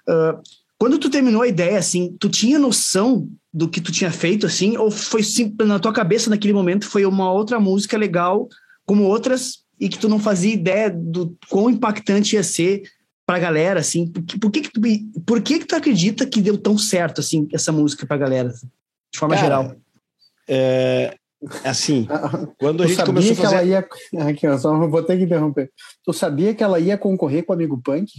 Uh, quando tu terminou a ideia, assim, tu tinha noção do que tu tinha feito, assim, ou foi simples na tua cabeça naquele momento, foi uma outra música legal, como outras e que tu não fazia ideia do quão impactante ia ser pra galera, assim, por, por, que, que, tu, por que que tu acredita que deu tão certo, assim, essa música pra galera, de forma Cara, geral? é, assim, *laughs* quando a gente sabia começou a que fazer. ela ia. *laughs* Aqui, ó, só vou ter que interromper. Tu sabia que ela ia concorrer com o amigo Punk?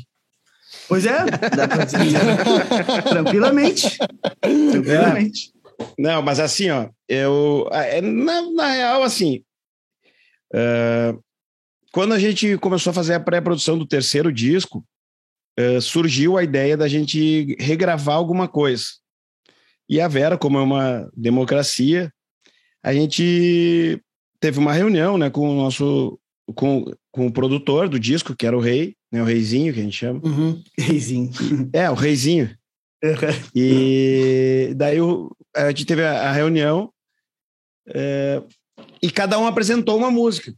Pois é, dá pra dizer. *laughs* Tranquilamente. Tranquilamente. Não, mas assim, ó, eu. é, Na, na real, assim. é, quando a gente começou a fazer a pré-produção do terceiro disco, é, surgiu a ideia da gente regravar alguma coisa. E a Vera, como é uma democracia, a gente teve uma reunião né, com o nosso. Com, com o produtor do disco, que era o Rei, né, o Reizinho, que a gente chama. Uhum. Reizinho. *laughs* É, o Reizinho. E daí o- a gente teve a, a reunião é, e cada um apresentou uma música.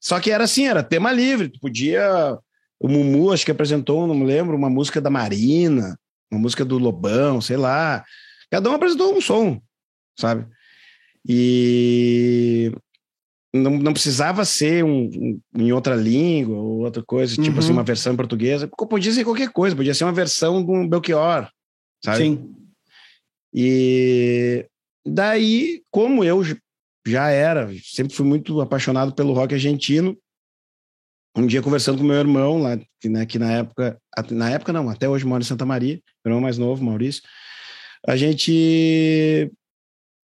Só que era assim, era tema livre. Tu podia. O Mumu, acho que apresentou, não me lembro, uma música da Marina, uma música do Lobão, sei lá. Cada um apresentou um som, sabe? E não, não precisava ser um, um- em outra língua ou outra coisa, tipo Uhum. assim, uma versão em portuguesa. Podia ser qualquer coisa, podia ser uma versão de um Belchior, sabe? Sim. E daí, como eu já era, sempre fui muito apaixonado pelo rock argentino, um dia conversando com meu irmão lá, que, né, que na época, na época não, até hoje mora em Santa Maria, meu irmão mais novo, Maurício, a gente,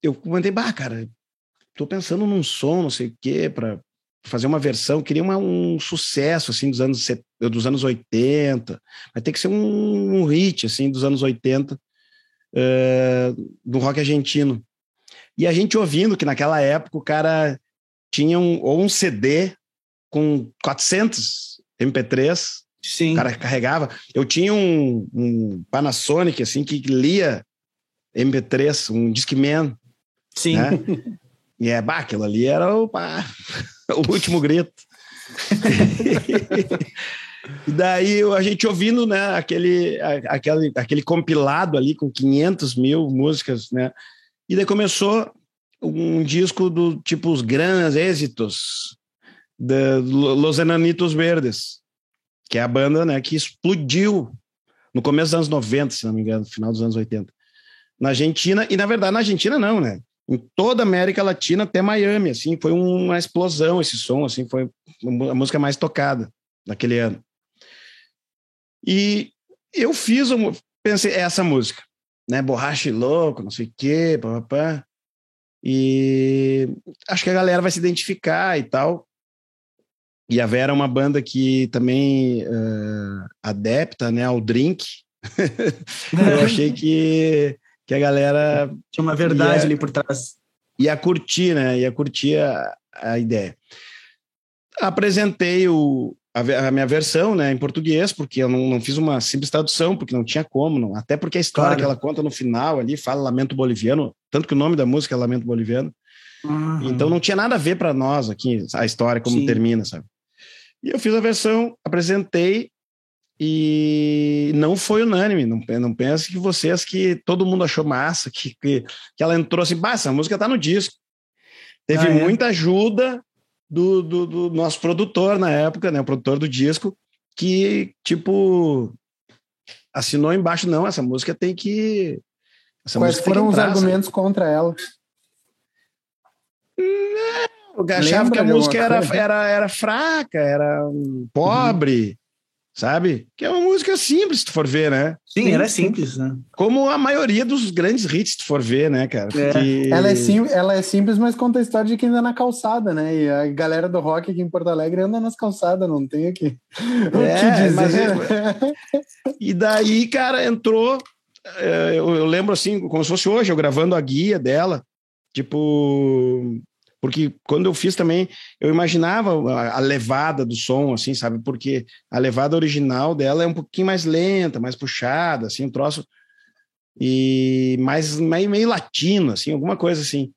eu comentei, bah, cara, tô pensando num som, não sei o quê, para fazer uma versão, queria uma- um sucesso, assim, dos anos, dos anos 80, vai ter que ser um, um hit, assim, dos anos 80, eh, do rock argentino. E a gente ouvindo que naquela época o cara tinha um, ou um CD com 400 MP3, Sim. o cara carregava. Eu tinha um, um Panasonic assim que lia MP3, um Discman, Sim. né? *laughs* E é, bah, aquilo ali era o, pá, *laughs* o último grito. *laughs* e daí a gente ouvindo, né, aquele, aquele, aquele compilado ali com 500 mil músicas, né? E daí começou um disco do tipo Os Grandes Êxitos, de Los Enanitos Verdes, que é a banda né, que explodiu no começo dos anos 90, se não me engano, no final dos anos 80. Na Argentina, e na verdade na Argentina não, né? Em toda a América Latina até Miami, assim, foi uma explosão esse som, assim, foi a música mais tocada naquele ano. E eu fiz, uma, pensei, essa música, né? Borracha e Louco, não sei o quê, papapá. E acho que a galera vai se identificar e tal. E a Vera é uma banda que também uh, adepta né, ao drink. *laughs* eu achei que, que a galera Tinha uma verdade ia, ali por trás. Ia curtir, né? Ia curtir a, a ideia. Apresentei o, a, a, minha versão né, em português, porque eu não, não, fiz uma simples tradução, porque não tinha como, não. até porque a história claro. que ela conta no final ali fala Lamento Boliviano, tanto que o nome da música é Lamento Boliviano. Uhum. Então não tinha nada a ver para nós aqui, a história, como Sim. termina, sabe? E eu fiz a versão, apresentei e não foi unânime. Não, não pense que vocês que todo mundo achou massa, que, que, que ela entrou assim, bah, essa música tá no disco. Teve ah, é? muita ajuda do, do, do, nosso produtor na época, né? O produtor do disco, que, tipo, assinou embaixo, não, essa música tem que. Essa Quais foram os argumentos contra ela? Eu achava que a música era, era, era fraca, era pobre, uhum. Sabe? Que é uma música simples, se tu for ver, né? Sim, ela é simples, né? Como a maioria dos grandes hits, se tu for ver, né, cara? É. Ela, é sim, ela é simples, mas conta a história de quem anda na calçada, né? E a galera do rock aqui em Porto Alegre anda nas calçadas, não tem aqui. É, o que dizer. Mas e daí, cara, entrou. Eu, eu lembro assim, como se fosse hoje, eu gravando a guia dela, tipo porque quando eu fiz também, eu imaginava a, levada do som, assim, sabe? Porque a levada original dela é um pouquinho mais lenta, mais puxada, assim, um troço e mais meio, meio latino, assim, alguma coisa assim.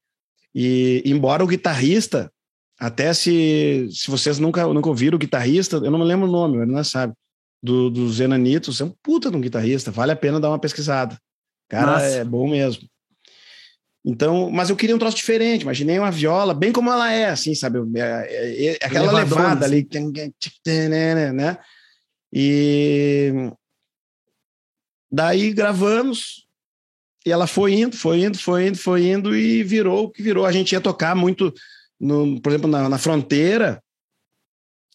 E embora o guitarrista, até se, se vocês nunca, nunca ouviram o guitarrista, eu não me lembro o nome, ele não sabe, do, dos Enanitos, é um puta de um guitarrista, vale a pena dar uma pesquisada. Cara, Nossa. é bom mesmo. Então, mas eu queria um troço diferente, imaginei uma viola, bem como ela é, assim, sabe? Aquela levada ali, né? E daí gravamos, e ela foi indo, foi indo, foi indo, foi indo e virou o que virou. A gente ia tocar muito, no, por exemplo, na, na fronteira,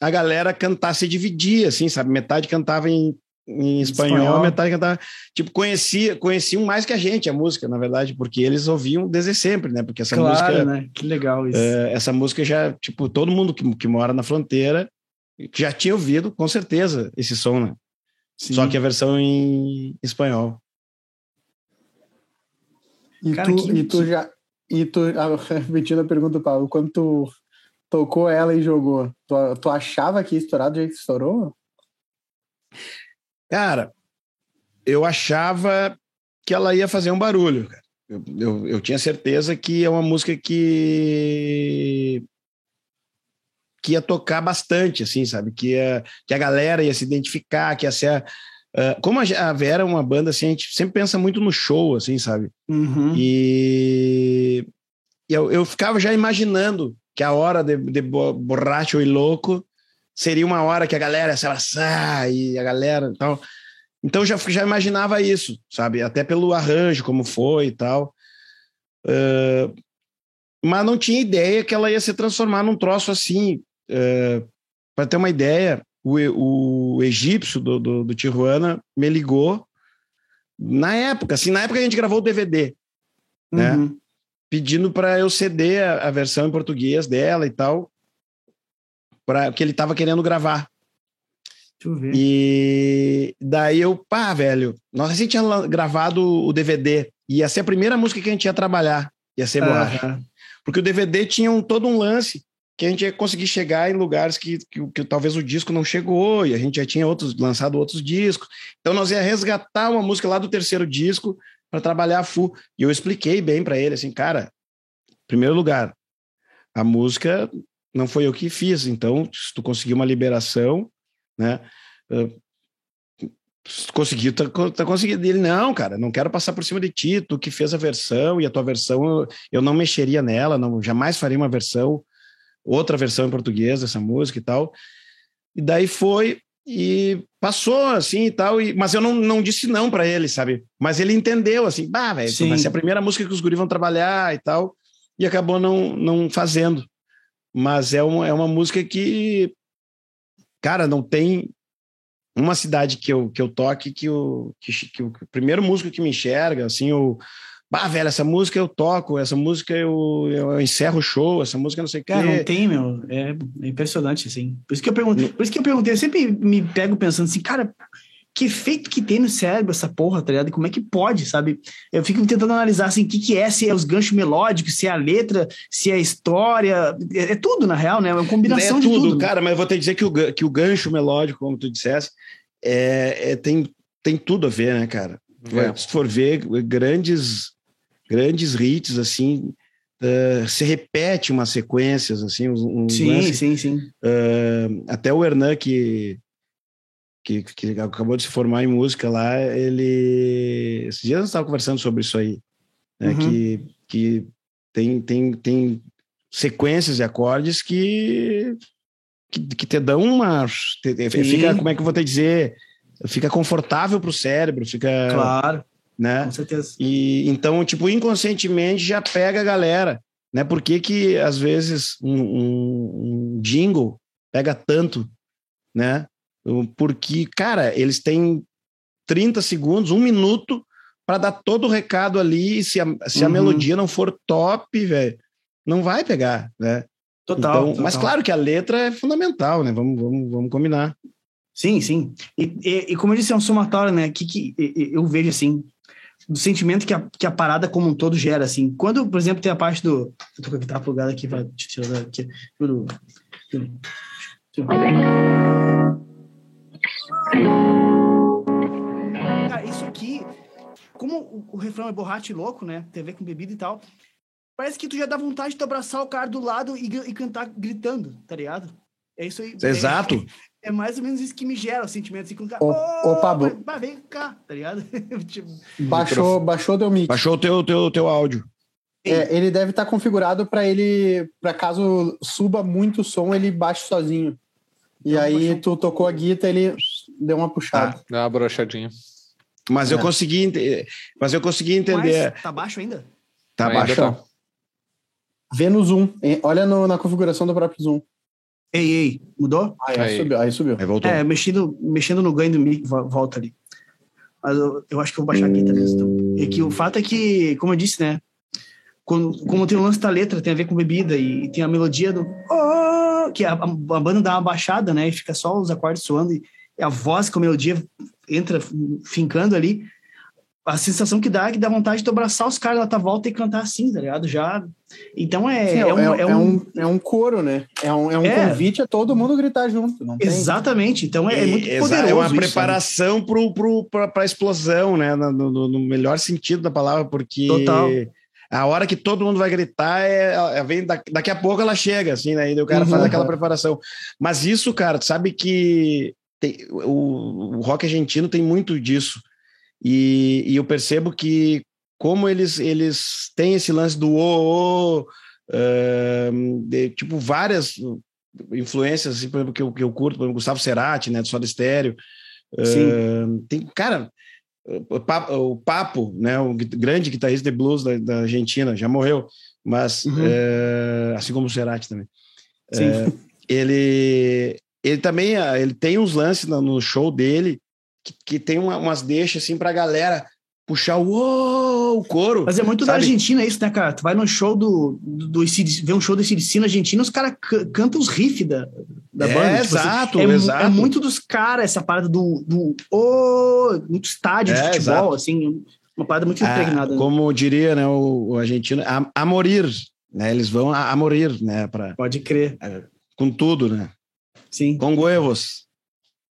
a galera cantar se dividia, assim, sabe? Metade cantava em, em espanhol, espanhol, metade cantava. Tipo, conhecia, conheciam mais que a gente a música, na verdade, porque eles ouviam desde sempre, né? Porque essa claro, música. né? Que legal isso. É, essa música já, tipo, todo mundo que, que mora na fronteira já tinha ouvido, com certeza, esse som, né? Sim. Só que a versão em espanhol. E, Cara, tu, que... e tu já. E tu, *laughs* repetindo a pergunta, Paulo, quando tu tocou ela e jogou, tu, tu achava que ia estourar do jeito que estourou? Cara, eu achava que ela ia fazer um barulho. Eu, eu, eu tinha certeza que é uma música que que ia tocar bastante, assim, sabe? Que, ia, que a galera ia se identificar, que ia ser Uh, como a Vera é uma banda, assim, a gente sempre pensa muito no show, assim, sabe? Uhum. E eu, eu ficava já imaginando que a hora de, de borracho e louco seria uma hora que a galera se abraçar e a galera tal. Então já, já imaginava isso, sabe? Até pelo arranjo, como foi e tal. Uh, mas não tinha ideia que ela ia se transformar num troço assim. Uh, para ter uma ideia, o, o egípcio do, do, do Tijuana me ligou na época, assim, na época a gente gravou o DVD, né? Uhum. Pedindo para eu ceder a, a, versão em português dela e tal, para que ele tava querendo gravar. Deixa eu ver. E daí eu, pá, velho, nós assim tinha gravado o DVD, ia ser a primeira música que a gente ia trabalhar, ia ser borracha. Uhum. Porque o DVD tinha um, todo um lance que a gente ia conseguir chegar em lugares que, que, que, talvez o disco não chegou e a gente já tinha outros lançado outros discos. Então nós ia resgatar uma música lá do terceiro disco para trabalhar a full. E eu expliquei bem para ele assim, cara, primeiro lugar, a música não foi eu que fiz, então se tu conseguir uma liberação, né? conseguiu, tá, tá conseguindo. Ele, não, cara, não quero passar por cima de ti, tu que fez a versão e a tua versão, eu, eu não mexeria nela, não jamais faria uma versão outra versão em português dessa música e tal. E daí foi e passou assim e tal, e, mas eu não, não disse não para ele, sabe? Mas ele entendeu assim, bah, velho, vai ser a primeira música que os guris vão trabalhar e tal, e acabou não, não fazendo. Mas é uma, é uma música que, cara, não tem uma cidade que eu, que eu toque que o, que, que o primeiro músico que me enxerga, assim, o, Bah, velho, essa música eu toco, essa música eu, eu encerro o show, essa música não sei o quê. Cara, não tem, meu. É impressionante, assim. Por isso que eu perguntei, por isso que eu perguntei, eu sempre me pego pensando assim, cara, que efeito que tem no cérebro essa porra, tá ligado? E como é que pode, sabe? Eu fico tentando analisar, assim, o que que é, se é os ganchos melódicos, se é a letra, se é a história, é, é tudo, na real, né? É uma combinação é tudo, de tudo. Né? cara, mas eu vou te dizer que o, que o gancho melódico, como tu dissesse, é, é tem, tem tudo a ver, né, cara? É. Se for ver, grandes grandes hits, assim, uh, se repete umas sequências, assim, um, sim, lance, sim, sim. Uh, até o Hernan, que, que, que, acabou de se formar em música lá, ele... Esses dias nós estávamos conversando sobre isso aí, né, uhum. que, que tem, tem, tem sequências e acordes que, que, que te dão uma... Te, fica, como é que eu vou te dizer... Fica confortável para o cérebro, fica... Claro né? Com certeza. E então, tipo, inconscientemente já pega a galera, né? Por que, que às vezes um, um, um jingle pega tanto, né? Porque, cara, eles têm 30 segundos, um minuto para dar todo o recado ali. E se a, se a uhum. melodia não for top, velho, não vai pegar, né? Total, então, total, Mas claro que a letra é fundamental, né? Vamos, vamos, vamos combinar. Sim, sim. E, e, e como eu disse, é um somatório, né? Que, que eu vejo assim, do sentimento que a, que a parada como um todo gera, assim. Quando, por exemplo, tem a parte do... Eu tô com a guitarra plugada aqui, vai tirar aqui. Do, Cara, isso aqui, como o, o refrão é borracho e louco, né? TV com bebida e tal, parece que tu já dá vontade de tu abraçar o cara do lado e, e cantar gritando, tá ligado? É isso aí. Exato. É, é mais ou menos isso que me gera o sentimento. Assim, com o cara, ô, ô, Pablo. Vai, vem cá, tá ligado? *laughs* tipo, baixou, baixou teu mic. Baixou o teu, teu, teu áudio. É, ele deve estar tá configurado para ele, para caso suba muito o som, ele baixe sozinho. E aí tu tocou a guitarra, ele deu uma puxada. Ah, deu uma brochadinha. Mas É. eu consegui, mas eu consegui entender. Mas tá baixo ainda? Tá Ainda baixo. tá. Vê no Zoom. Olha no- na configuração do próprio Zoom. Ei, ei, mudou? Aí, aí Aí. subiu. Aí subiu. Aí voltou. É, mexendo, mexendo no ganho do mic, vo- volta ali. Mas eu, eu acho que eu vou baixar aqui também. Então. E que o fato é que, como eu disse, né? Quando, como tem o lance da letra, tem a ver com bebida e, tem a melodia do. "Oh", que a, a banda dá uma baixada, né? E fica só os acordes soando e, e a voz com a melodia entra fincando ali. A sensação que dá é que dá vontade de tu abraçar os caras da tua volta e cantar assim, tá ligado? Já. Então é. Sim, é, um, é é um- um, é um coro, né? É um, é um É. convite a todo mundo gritar junto. Não tem- Exatamente. Então é, é muito poderoso. É uma isso, preparação para a explosão, né? No, no- no melhor sentido da palavra, porque Total. a hora que todo mundo vai gritar, é, é- vem da- daqui a pouco ela chega, assim, né? E o cara Uhum. faz aquela preparação. Mas isso, cara, tu sabe que tem- o, o rock argentino tem muito disso. E, e eu percebo que como eles, eles têm esse lance do ô, ô, ahn, de, tipo, várias influências, assim, por exemplo, que eu, que eu curto, por exemplo, Gustavo Cerati, né, do Soda. Sim. Ahn, tem, cara, o Papo, o né, o grande guitarrista de blues da, da Argentina, já morreu, mas Uhum. eh, assim como o Cerati também. Sim. É, ele, ele também ah, ele tem uns lances no, show dele que, que tem uma- umas deixas assim pra galera puxar o, o coro. Mas é muito da sabe? Argentina isso, né, cara? Tu vai no show do, do, do vê um show do ACDC na Argentina, os caras ca- cantam os riffs da, da É, banda. tipo assim, exato, é, mu- exato. É muito dos caras essa parada do, do oh, muito estádio de É, futebol, exato. assim, uma parada muito Ah, impregnada. né? como diria né, o, o argentino, a, a morir, né? Eles vão a, a morir, né? Pra, Pode crer, com tudo, né? Sim. Com huevos.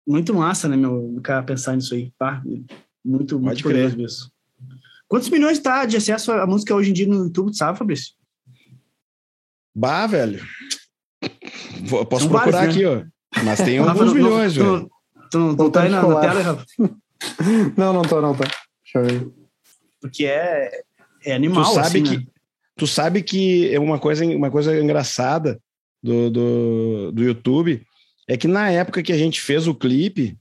Muito massa, né, meu, o cara pensar nisso aí. Pá, muito, muito Pode poderoso crer. mesmo. Quantos milhões tá de acesso à música hoje em dia no YouTube, tu sabe, Fabrício? Bah, velho. Vou- posso São procurar vários, aqui, ó. Mas tem *laughs* alguns não- milhões, tu, velho. Tu, não, tu Não tá aí na, na tela, Rafa? *laughs* Não, não tô, não tô. Deixa eu ver. Porque é, é Tu animal, sabe assim, que né? tu sabe que é uma coisa uma coisa engraçada do, do, do YouTube é que na época que a gente fez o clipe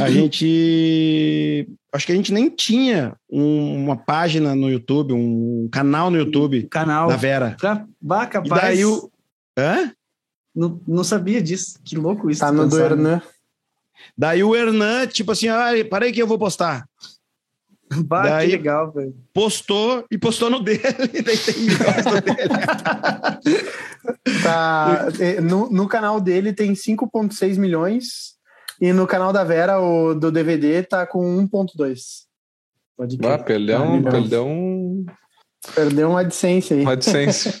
a gente acho que a gente nem tinha um- uma página no YouTube um canal no YouTube canal. da Vera bah, e daí o hã? Não, não sabia disso. Que louco isso. Tá no do pensar, né? Hernan. daí o Hernan tipo assim ah, parei que eu vou postar *laughs* Bah, Daí- que legal, velho. postou e postou no dele *laughs* daí tem milhões no dele Tá, é, no, no canal dele tem 5,6 milhões. E no canal da Vera, o do DVD, tá com 1,2. Pode Ah, crer. perdeu, Ah, um, perdeu um, Perdeu uma AdSense aí. uma AdSense.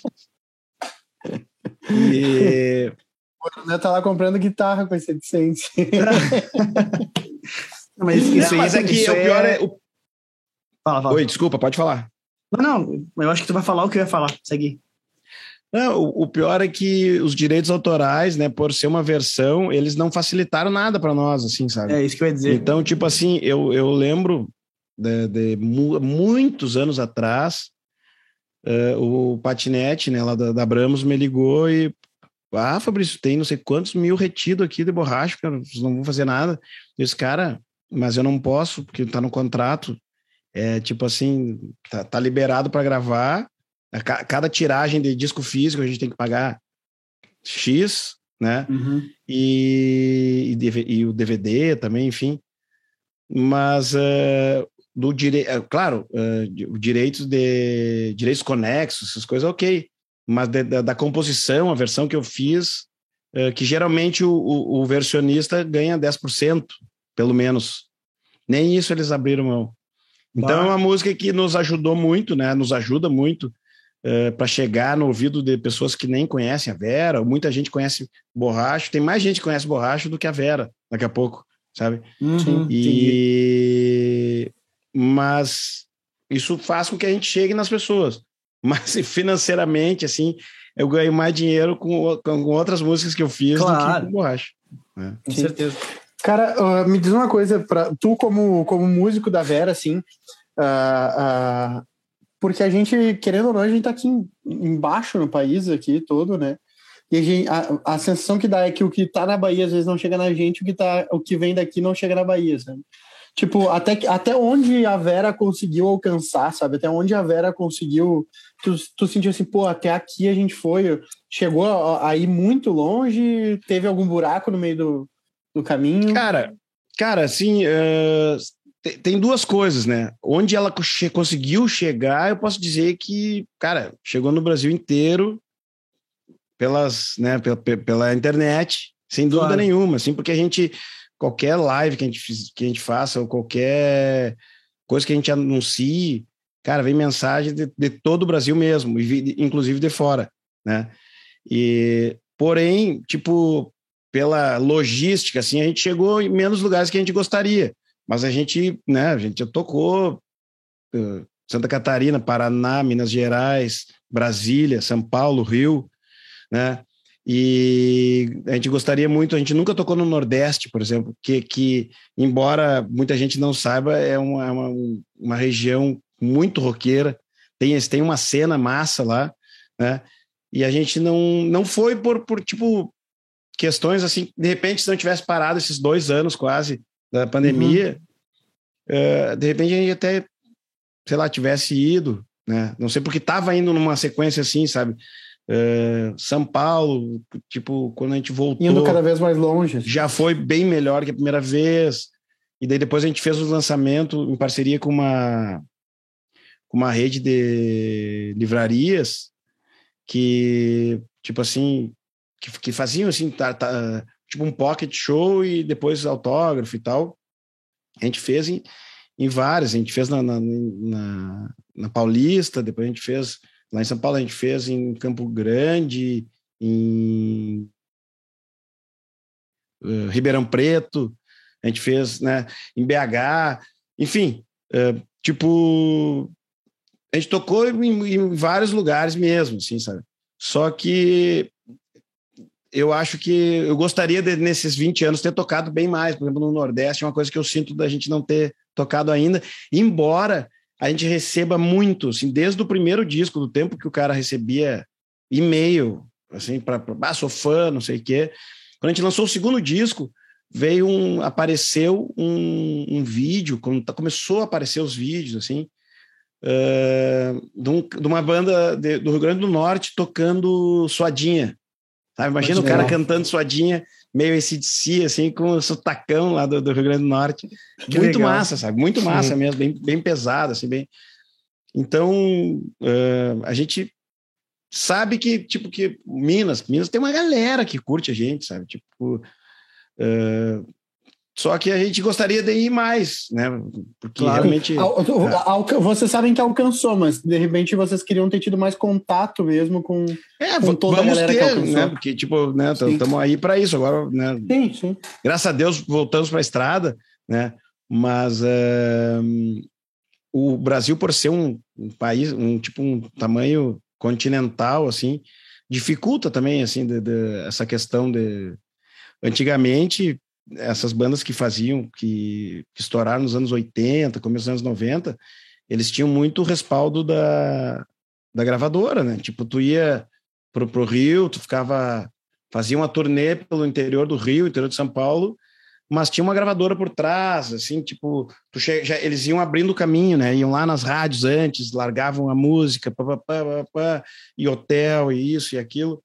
*laughs* e O Hernan tá lá comprando guitarra com esse AdSense. Mas isso, É, mas é que isso o aí pior é, o- Fala, fala. Oi, desculpa, pode falar. Não, não. Eu acho que tu vai falar o que eu ia falar. Segue. Não, o, pior é que os direitos autorais, né, por ser uma versão, eles não facilitaram nada para nós, assim, sabe? É isso que eu ia dizer. Então, tipo assim, eu, eu lembro de, de mu- muitos anos atrás, eh, o patinete, né, lá da, da Bramos me ligou e ah, Fabrício, tem não sei quantos mil retido aqui de borracha, vocês não vão fazer nada. Eu disse, cara, mas eu não posso, porque tá no contrato. É tipo assim, tá, tá liberado para gravar. A ca- Cada tiragem de disco físico a gente tem que pagar X, né? Uhum. e, e, e o DVD também, enfim. Mas eh, do direito, claro, eh, de- o direitos de direitos conexos, essas coisas, ok. Mas de- da, da composição, a versão que eu fiz, eh, que geralmente o, o, o versionista ganha 10%, pelo menos. Nem isso eles abriram mão. Então é uma música que nos ajudou muito, né? Nos ajuda muito para chegar no ouvido de pessoas que nem conhecem a Vera. Muita gente conhece Borracho. Tem mais gente que conhece Borracho do que a Vera, daqui a pouco, sabe? Uhum. Entendi. E mas isso faz com que a gente chegue nas pessoas. *laughs* Mas financeiramente, assim, eu ganho mais dinheiro com, com outras músicas que eu fiz do Claro. que com Borracho. Com certeza. Cara, ah, me diz uma coisa, pra, tu como, como músico da Vera, assim, ah, ah, porque a gente, querendo ou não, a gente tá aqui em- embaixo no país aqui todo, né? E a, gente- a- a sensação que dá é que o que tá na Bahia às vezes não chega na gente, o que, tá, o que vem daqui não chega na Bahia, sabe? Tipo, até, até onde a Vera conseguiu alcançar, sabe? Até onde a Vera conseguiu. Tu, tu sentiu assim, pô, até aqui a gente foi. Chegou a, a ir muito longe? Teve algum buraco no meio do, do caminho? Cara, cara, assim, uh, tem, tem, duas coisas, né? Onde ela che conseguiu chegar, eu posso dizer que, cara, chegou no Brasil inteiro pelas, né, pela, pela internet, sem dúvida claro. nenhuma, assim, porque a gente qualquer live que a gente, que a gente faça, ou qualquer coisa que a gente anuncie, cara, vem mensagem de, de todo o Brasil mesmo, inclusive de fora, né? E, porém, tipo, pela logística, assim, a gente chegou em menos lugares que a gente gostaria, mas a gente, né, a gente tocou uh, Santa Catarina, Paraná, Minas Gerais, Brasília, São Paulo, Rio, né? E a gente gostaria muito, a gente nunca tocou no Nordeste, por exemplo, que, que embora muita gente não saiba, é uma, uma, uma região muito roqueira, tem, tem uma cena massa lá, né? E a gente não, não foi por, por, tipo, questões assim, de repente, se não tivesse parado esses dois anos quase da pandemia, uhum. uh, de repente a gente até, sei lá, tivesse ido, né? Não sei porque estava indo numa sequência assim, sabe? Uh, São Paulo, tipo, quando a gente voltou. Indo cada vez mais longe. Já foi bem melhor que a primeira vez. E daí depois a gente fez o lançamento em parceria com uma, com uma rede de livrarias que, tipo assim, que, que faziam assim, tá, tá, tipo um pocket show e depois autógrafo e tal. A gente fez em, em várias, a gente fez na, na, na, na Paulista, depois a gente fez Lá em São Paulo a gente fez em Campo Grande, em uh, Ribeirão Preto, a gente fez né, em BH, enfim, uh, tipo, a gente tocou em, em, vários lugares mesmo, assim, sabe? Só que eu acho que eu gostaria de, nesses 20 anos ter tocado bem mais, por exemplo, no Nordeste, é uma coisa que eu sinto da gente não ter tocado ainda, embora a gente receba muito, assim, desde o primeiro disco, do tempo que o cara recebia e-mail, assim, para ah, sou fã, não sei o quê. Quando a gente lançou o segundo disco, veio um, apareceu um, um vídeo, quando tá, começou a aparecer os vídeos, assim, uh, de, um, de, uma banda de, do Rio Grande do Norte tocando Suadinha. Sabe? Imagina o cara cantando Suadinha meio esse de si, assim, com o sotacão lá do, do Rio Grande do Norte. Que Muito legal. massa, sabe? Muito massa Sim. mesmo, bem, bem pesado, assim, bem... Então, uh, a gente sabe que, tipo, que Minas, Minas tem uma galera que curte a gente, sabe? Tipo, uh, só que a gente gostaria de ir mais, né? Porque claro. realmente. É. Vocês sabem que alcançou, mas de repente vocês queriam ter tido mais contato mesmo com, é, com toda a galera ter, que alcançou. Né? Porque, tipo, né, estamos aí para isso agora, né? Sim, sim. Graças a Deus voltamos para a estrada, né? Mas uh, o Brasil, por ser um, um, país, um tipo um tamanho continental, assim, dificulta também, assim, de, de, essa questão de. Antigamente, essas bandas que faziam, que, que estouraram nos anos 80, começo dos anos 90, eles tinham muito respaldo da, da gravadora, né? Tipo, tu ia pro, pro Rio, tu ficava, fazia uma turnê pelo interior do Rio, interior de São Paulo, mas tinha uma gravadora por trás, assim, tipo, che... já, eles iam abrindo o caminho, né? Iam lá nas rádios antes, largavam a música, pá, pá, pá, pá, e hotel, e isso e aquilo.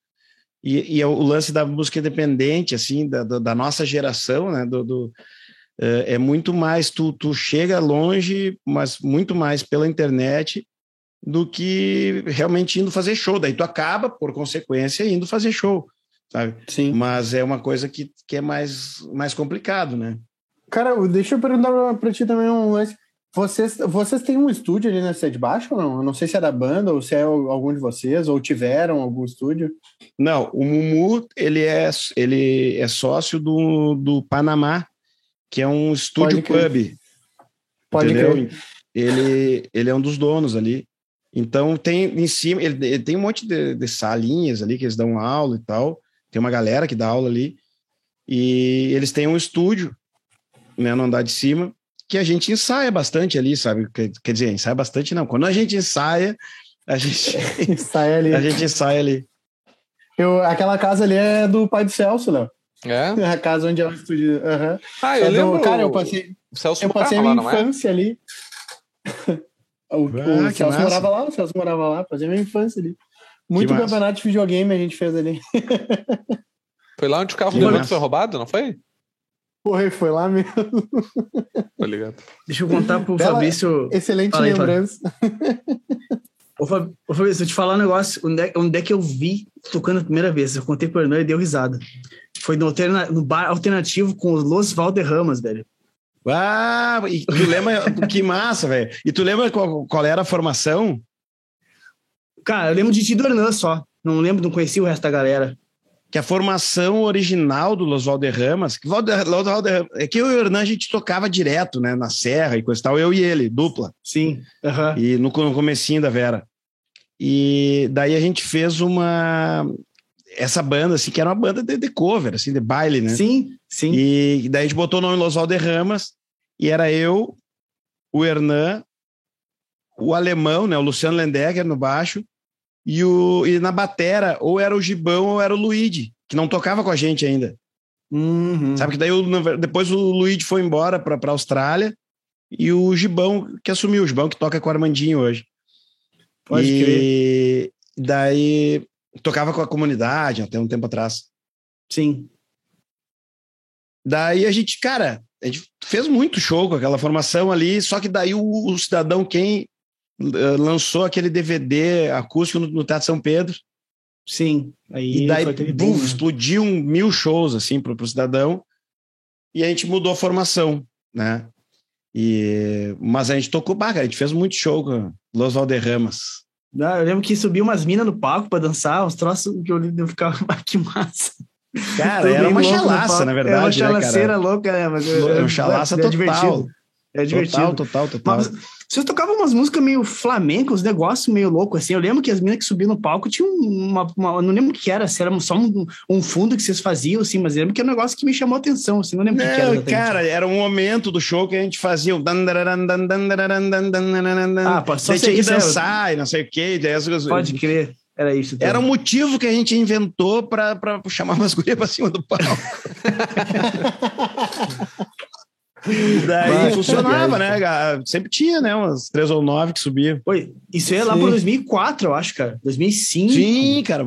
E, e o lance da música independente, assim, da, da nossa geração, né? Do, do é, é muito mais, tu, tu chega longe, mas muito mais pela internet do que realmente indo fazer show. Daí tu acaba, por consequência, indo fazer show, sabe? Sim. Mas é uma coisa que, que é mais, mais complicado, né? Cara, deixa eu perguntar para ti também um lance. Vocês, vocês têm um estúdio ali na cidade de baixo ou não? Eu não sei se é da banda ou se é algum de vocês, ou tiveram algum estúdio. Não, o Mumu, ele é, ele é sócio do, do Panamá, que é um estúdio Pode pub. Pode entendeu? Crer. Ele, ele é um dos donos ali. Então tem em cima, ele, ele tem um monte de, de, salinhas ali que eles dão aula e tal. Tem uma galera que dá aula ali. E eles têm um estúdio né, no andar de cima que a gente ensaia bastante ali, sabe? Quer, dizer, ensaia bastante não. Quando a gente ensaia, a gente *laughs* ensaia ali. A gente ensaia ali. Eu, aquela casa ali é do pai do Celso, Léo. É? *laughs* A casa onde é o estúdio. Uhum. Ah, eu é lembro. cara, eu passei. O Celso Eu passei a morava minha lá, não é? infância ali. *laughs* O, o Ah, que Celso massa. morava lá, o Celso morava lá, passei a minha infância ali. Muito campeonato de videogame a gente fez ali. Foi lá onde o carro do massa. foi roubado, não foi? Porra, foi lá mesmo. Tô ligado. Deixa eu contar pro Bela- Fabrício. Excelente fala. lembrança. Ô, Fab- ô, Fabrício, eu te falar um negócio. Onde é, onde é que eu vi tocando a primeira vez? Eu contei pro Hernão e deu risada. Foi no, alterna- no bar alternativo com os Los Valderramas, velho. Ah, e tu lembra *laughs* que massa, velho. E tu lembra qual, qual era a formação? Cara, eu lembro de ti do Hernan só. Não lembro, não conheci o resto da galera. Que a formação original do Los Valderramas, que Valderramas, é que eu e o Hernan a gente tocava direto, né, na serra e coisa e tal, eu e ele, dupla. Sim. aham. E no, no comecinho da Vera. E daí a gente fez uma essa banda assim, que era uma banda de, de cover, assim, de baile, né? Sim, sim. E daí a gente botou o nome Los Valderramas e era eu, o Hernan, o alemão, né, o Luciano Lendecker no baixo e, o, e na batera ou era o Gibão ou era o Luigi, que não tocava com a gente ainda. Uhum. Sabe que daí o- depois o Luigi foi embora para a Austrália e o Gibão que assumiu, o Gibão que toca com o Armandinho hoje. Pode e daí tocava com a comunidade até um tempo atrás. Sim. Daí a gente, cara, a gente fez muito show com aquela formação ali, só que daí o, o Cidadão quem lançou aquele DVD acústico no, no Teatro São Pedro, Sim. Aí e daí bum, boom, né? explodiu um mil shows assim pro, pro Cidadão, e a gente mudou a formação, né? E, mas a gente tocou, bah, cara, a gente fez muito show com Los Valderramas. Ah, Eu lembro que subiu umas minas no palco pra dançar, uns troços que eu eu ficava, *laughs* "Ah, que massa. Cara, era uma chalaça, na É uma verdade, né, chalaceira cara? louca, né? Mas É uma chalaça é total. divertido. É divertido. Total, total, total. Mas vocês tocavam umas músicas meio flamenco, uns negócios meio loucos, assim. Eu lembro que as minas que subiam no palco tinham uma, uma- não lembro o que era, se era só um, um fundo que vocês faziam, assim, mas eu lembro que era um negócio que me chamou a atenção, assim, não lembro o que, que era. Exatamente. cara, era um momento do show que a gente fazia o dan, dararan, dan, dan, dararan, dan, dan, dararan, dan. Ah, pode ser tinha que isso, é. dançar e não sei o quê. daí as Pode crer, era isso. então. Era um motivo que a gente inventou para chamar umas gurias pra cima do palco. *laughs* Daí Vai, funcionava, né? Sempre tinha, né? Umas três ou nove que subia. Oi, isso é lá Sim. por 2004, eu acho, cara. 2005. Sim, cara.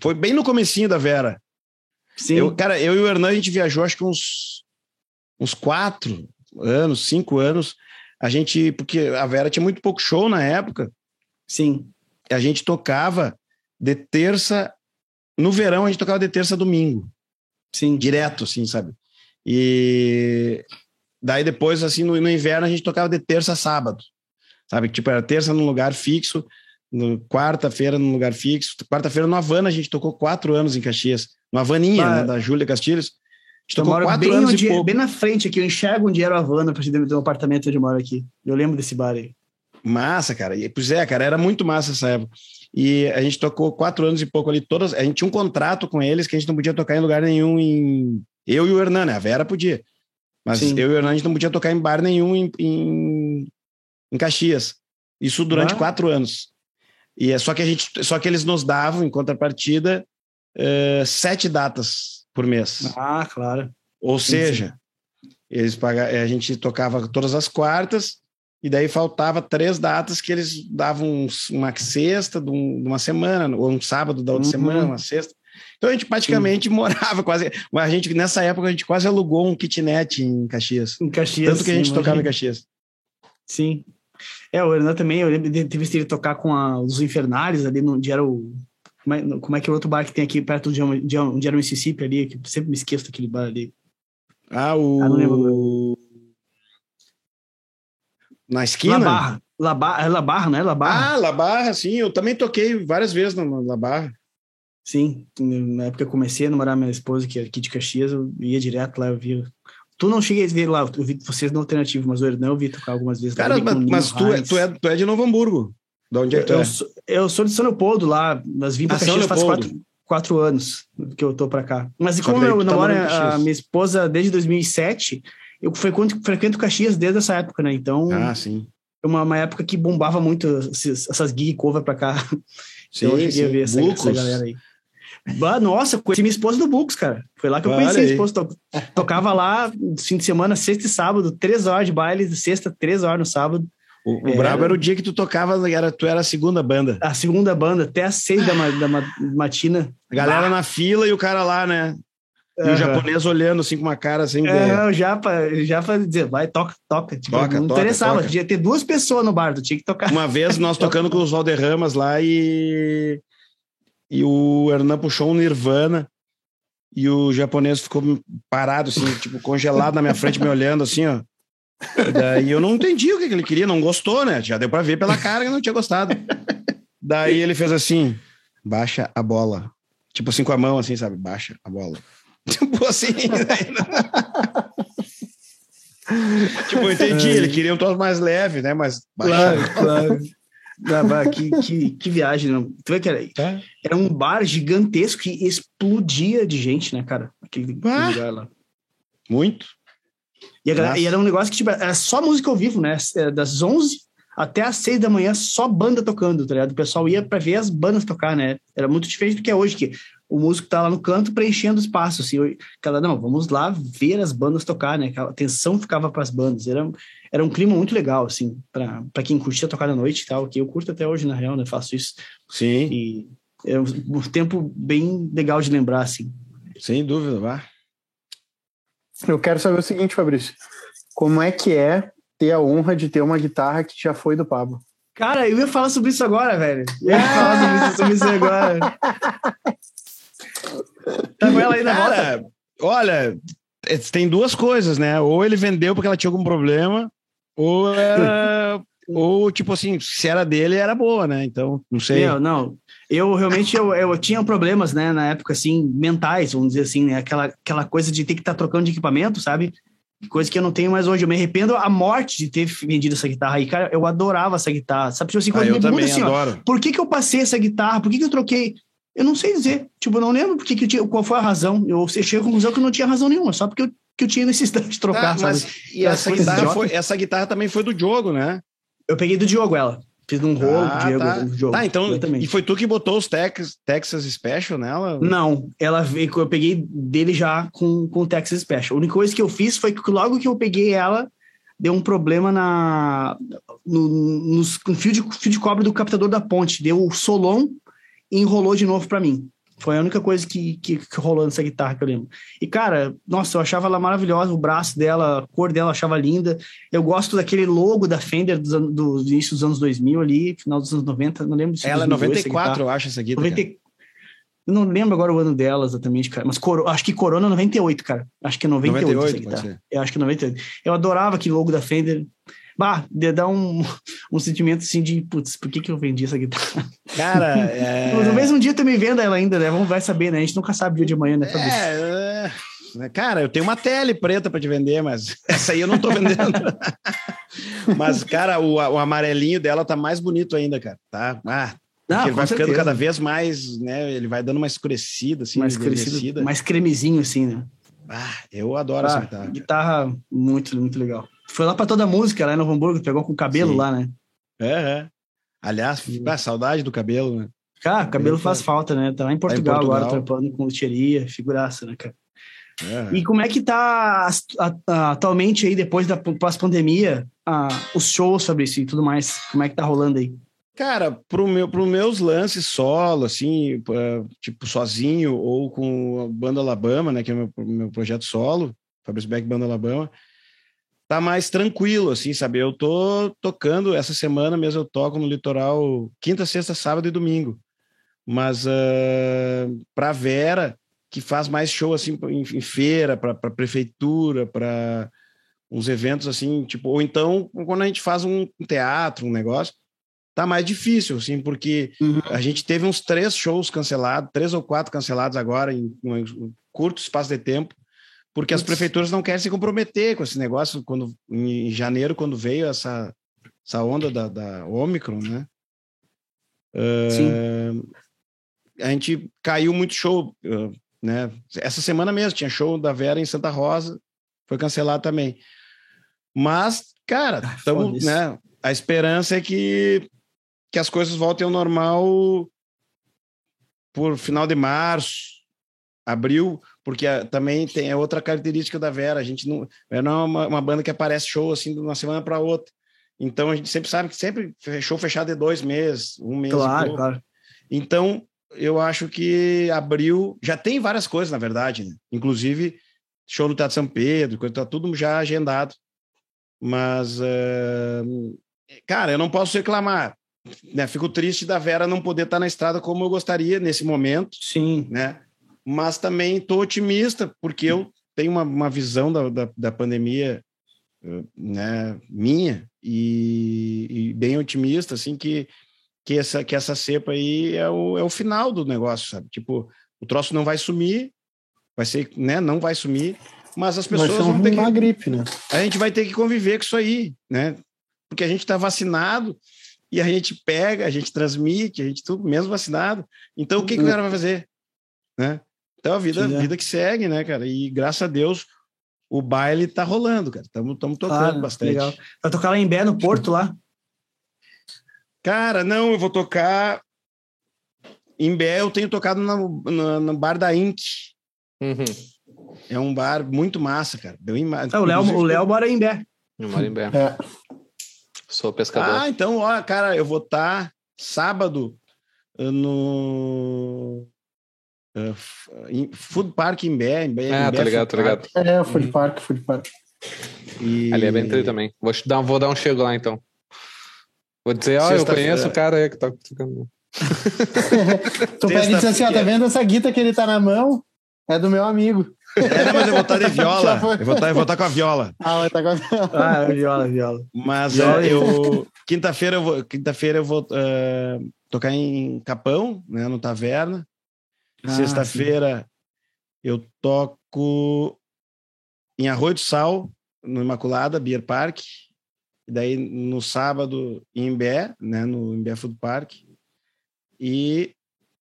Foi bem no comecinho da Vera. Sim. Eu, cara, eu e o Hernan, a gente viajou acho que uns, uns quatro anos, cinco anos. A gente, porque a Vera tinha muito pouco show na época, Sim. a gente tocava de terça. No verão, a gente tocava de terça a domingo, Sim. direto, assim, sabe? E daí depois, assim, no, no inverno, a gente tocava de terça a sábado, sabe? Tipo, era terça num lugar fixo, no, quarta-feira num lugar fixo. Quarta-feira no Havana, a gente tocou quatro anos em Caxias. No Havaninha, Ah, né, da Júlia Castilhos. A gente Eu tocou quatro bem, anos onde, e pouco. bem na frente aqui, eu enxergo onde era o Havana, pra dentro do apartamento onde eu moro aqui. Eu lembro desse bar aí. Massa, cara. E, pois é, cara, era muito massa essa época. E a gente tocou quatro anos e pouco ali, todas. A gente tinha um contrato com eles que a gente não podia tocar em lugar nenhum em. Eu e o Hernan, né? A Vera podia. Mas Sim. eu e o Hernan, a gente não podia tocar em bar nenhum em, em, em Caxias. Isso durante Ah. quatro anos. E é só que a gente, só que eles nos davam, em contrapartida, eh, sete datas por mês. Ah, claro. Ou Sim, seja, eles paga... a gente tocava todas as quartas e daí faltava três datas que eles davam uma sexta de, de uma semana, ou um sábado da outra Uhum. semana, uma sexta. Então a gente praticamente morava quase. A gente, nessa época, a gente quase alugou um kitnet em Caxias. Em Caxias. Tanto que a gente sim, tocava em imagina. Caxias. Sim. É, o Hernan também, eu lembro de ter visto ele tocar com a- os Infernares ali, no, onde era o. Como é, como é que é o outro bar que tem aqui perto de onde, de onde era o Mississippi ali? Que eu sempre me esqueço daquele bar ali. Ah, o. Ah, não lembro Na La esquina? Barra. La Barra, é La Barra, não é La Barra? Ah, La Barra, sim. Eu também toquei várias vezes na na La Barra. Sim. Na época que eu comecei a namorar minha esposa, que é aqui de Caxias, eu ia direto lá, eu via. Tu não cheguei a ver lá, eu vi vocês no alternativo, mas o Hernan eu vi tocar algumas vezes. Cara, mas, mas tu, é, tu, é, tu é de Novo Hamburgo. De onde é que tu eu, é? sou, eu sou de São Leopoldo lá, mas vim para Ah, Caxias faz quatro, quatro anos que eu tô para cá. Mas e como eu tá namoro a minha esposa desde 2007, eu frequento, frequento Caxias desde essa época, né? Então, Ah, sim. é uma, uma época que bombava muito esses, essas gig cover pra cá. *laughs* Sim, então eu cheguei a sim. ver essa, essa galera aí. Bah, nossa, conheci minha esposa do Bux, cara. Foi lá que eu Olha conheci a aí. esposa. To- Tocava lá, fim de semana, sexta e sábado, três horas de baile, sexta, três horas no sábado. O, o É. brabo era o dia que tu tocava, era, tu era a segunda banda. A segunda banda, até às seis da, ma- da ma- matina. A galera na fila e o cara lá, né? E Aham. o japonês olhando assim com uma cara assim. de- É, já pra, já pra dizer, vai, toca, toca. Tipo, Toca, não toca, interessava, toca. tinha que ter duas pessoas no bar, tu tinha que tocar. Uma vez nós *laughs* tocando com os Valderramas lá e. E o Hernan puxou um Nirvana e o japonês ficou parado, assim, tipo, congelado na minha frente, me olhando assim, ó. E daí eu não entendi o que, ele queria, não gostou, né? Já deu pra ver pela cara que não tinha gostado. Daí ele fez assim: baixa a bola. Tipo assim, com a mão, assim, sabe? Baixa a bola. *laughs* Tipo assim. *laughs* tipo, eu entendi, ele queria um troço mais leve, né? Mas baixa Claro, claro. Ah, bah, que, que, que viagem, não. Tu vê que era, Tá? era um bar gigantesco que explodia de gente, né, cara? Aquele, Ah. lugar lá. Muito. E, a galera- e era um negócio que tipo, era só música ao vivo, né? Era Das 11 até as 6 da manhã, só banda tocando, tá ligado? O pessoal ia pra ver as bandas tocar, né? Era muito diferente do que é hoje, que o músico tá lá no canto preenchendo o espaço, assim. Eu- Aquela, não, vamos lá ver as bandas tocar, né? Aquela atenção ficava pras bandas. Era, era um clima muito legal, assim, pra, pra quem curtia tocar na noite e tal, que eu curto até hoje, na real, né? Faço isso. Sim, E é um, um tempo bem legal de lembrar, assim. sem dúvida, vá. Eu quero saber o seguinte, Fabrício. Como é que é ter a honra de ter uma guitarra que já foi do Pablo? Cara, eu ia falar sobre isso agora, velho. Eu ia falar sobre isso, sobre isso agora. *laughs* Tá com ela aí na volta? Olha, é, tem duas coisas, né? Ou ele vendeu porque ela tinha algum problema, ou era. *laughs* ou, tipo assim, se era dele, era boa, né? Então, não sei. Meu, não. Eu realmente eu, eu tinha problemas, né, na época, assim, mentais, vamos dizer assim, né? Aquela, aquela coisa de ter que estar trocando de equipamento, sabe? Coisa que eu não tenho mais hoje. Eu me arrependo a morte de ter vendido essa guitarra aí. Cara, eu adorava essa guitarra. Sabe, tipo assim, Ah, quando eu me muda assim, ó, adoro. por que, que eu passei essa guitarra? Por que, que eu troquei? Eu não sei dizer. Tipo, eu não lembro por que tinha, qual foi a razão. Eu cheguei à conclusão que eu não tinha razão nenhuma, só porque eu, que eu tinha necessidade de trocar, Tá, mas e essa guitarra, foi, essa guitarra também foi do Diogo, né? Eu peguei do Diogo ela. Fiz num rolo Ah, do Diego. tá. Tá, então. Exatamente. E foi tu que botou os Tex, Texas Special nela? Não, ela veio, eu peguei dele já com, com o Texas Special. A única coisa que eu fiz foi que logo que eu peguei ela, deu um problema na no, nos- no fio, de, fio de cobre do captador da ponte. Deu o solon enrolou de novo para mim. Foi a única coisa que, que, que rolou nessa guitarra que eu lembro. E, cara, nossa, eu achava ela maravilhosa, o braço dela, a cor dela, eu achava linda. Eu gosto daquele logo da Fender dos do, início dos anos 2000 ali, final dos anos 90, não lembro se Ela é 2002 essa 94, guitarra. eu acho, essa guitarra. 90... Eu não lembro agora o ano dela exatamente, cara. Mas coro... acho que Corona 98, cara. Acho que é 98, essa 98, pode guitarra. ser. Eu acho que é 98. Eu adorava aquele logo da Fender. Bah, de dar um, *laughs* um sentimento assim de, putz, por que, que eu vendi essa guitarra? Cara, *laughs* é. Talvez um dia tu me venda ela ainda, né? Vamos vai saber, né? A gente nunca sabe o dia de amanhã, né? Fabrício? É, é, cara, eu tenho uma tele preta para te vender, mas *laughs* essa aí eu não tô vendendo. mas, cara, o, o amarelinho dela tá mais bonito ainda, cara. Tá? Ah, Não, ele com vai ficando certeza. cada vez mais, né? Ele vai dando uma escurecida, assim, mais crescido, mais cremezinho, assim, né? Ah, eu adoro essa Ah, guitarra. cara. guitarra muito, muito legal. Foi lá pra toda a música, lá em Novo Hamburgo, pegou com o cabelo Sim. lá, né? É, é. Aliás, ah, saudade do cabelo, né? Cara, o cabelo Cabelo faz tá- falta, né? Tá lá em Portugal, Portugal. agora, trampando com luteria, figuraça, né, cara? É. E como é que tá a- a- atualmente aí, depois da pós-pandemia, a- os shows, Fabrício, e tudo mais? Como é que tá rolando aí? Cara, pro meu, pro meus lances solo, assim, tipo sozinho ou com a Banda Alabama, né, que é o meu, meu projeto solo, Fabrício Beck Banda Alabama, tá mais tranquilo, assim, sabe? Eu tô tocando, essa semana mesmo eu toco no litoral quinta, sexta, sábado e domingo. Mas ah, pra Vera, que faz mais show, assim, em, em feira, pra prefeitura, pra uns eventos, assim, tipo, ou então quando a gente faz um teatro, um negócio, tá mais difícil, assim, porque a gente teve uns três shows cancelados, três ou quatro cancelados agora em um curto espaço de tempo, porque as prefeituras não querem se comprometer com esse negócio quando em janeiro, quando veio essa, essa onda da, da Omicron, né? Sim. Ah, a gente caiu muito show, ah, né? Essa semana mesmo tinha show da Vera em Santa Rosa, foi cancelado também. Mas, cara, Ah, foda isso. né? A esperança é que, que as coisas voltem ao normal por final de março, abril, porque a, também tem a outra característica da Vera. A gente não, não é uma, uma banda que aparece show assim de uma semana para outra. Então a gente sempre sabe que sempre show fechado de dois meses, um mês. Claro, claro. Então eu acho que abril já tem várias coisas, na verdade, né? inclusive show no Teatro São Pedro, tá tudo já agendado. Mas, uh, cara, eu não posso reclamar. Né? Fico triste da Vera não poder estar na estrada como eu gostaria nesse momento. Sim. Né? Mas também estou otimista, porque eu tenho uma, uma visão da, da, da pandemia né, minha e, e, bem otimista, assim, que, que, essa, que essa cepa aí é o, é o final do negócio, sabe? Tipo, o troço não vai sumir, vai ser, né, não vai sumir, mas as pessoas vão ter que... gripe, né? A gente vai ter que conviver com isso aí, né? Porque a gente está vacinado e a gente pega, a gente transmite, a gente tudo mesmo vacinado. Então, o que, que o cara vai fazer? Né? Então, a vida, Sim, é. vida que segue, né, cara? E graças a Deus, o baile tá rolando, cara. Estamos tocando claro, bastante. Legal. Vai tocar lá em Bé, no Porto, lá? Cara, não, eu vou tocar. Em Bé, eu tenho tocado no, no, no bar da Inc. Uhum. É um bar muito massa, cara. Deu em... ah, o Léo, o Léo mora em Bé. Eu moro em Bé. É. Sou pescador. Ah, então, ó, cara, eu vou estar tá sábado uh, no uh, Food Park em Bé. Em Bé ah, tá ligado, tá ligado. É, o Food uhum. Park, Food Park. E... Ali é bem tri também. Vou, dar, vou dar um chego lá, então. Vou dizer, ó, eu conheço o cara aí que tá tocando. *laughs* tu pede e diz assim, ó, tá vendo essa guita que ele tá na mão? É do meu amigo. É, mas eu vou estar de *laughs* viola. Eu vou estar, eu vou estar com a viola. Ah, vai estar com a viola. Ah, é viola, viola. Mas viola é, eu quinta-feira eu vou, quinta-feira eu vou uh, tocar em Capão, né, no Taverna. Ah, Sexta-feira eu toco em Arroio do Sal, no Imaculada Beer Park. E daí no sábado em Imbé, né, no Imbé Food Park. E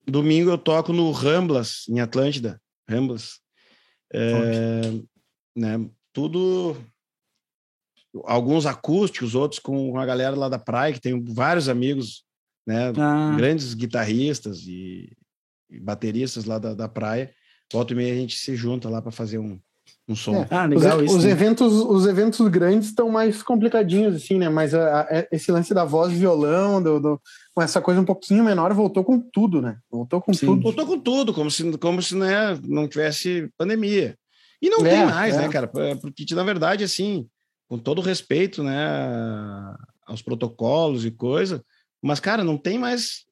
domingo eu toco no Ramblas, em Atlântida. Ramblas. É, né, tudo alguns acústicos, outros com a galera lá da praia, que tem vários amigos, né, ah. grandes guitarristas e, e, bateristas lá da, da praia. Volta e meia a gente se junta lá para fazer um, um som. É. Ah, legal os, isso, os né? eventos, os eventos grandes estão mais complicadinhos, assim, né? Mas a, a, esse lance da voz violão, do, do, com essa coisa um pouquinho menor, voltou com tudo, né? Voltou com Sim. tudo. Voltou com tudo, como se, como se né, não tivesse pandemia. E não é, tem mais, né, é. né, cara? Porque, na verdade, assim, com todo respeito, né, aos protocolos e coisa, mas, cara, não tem mais,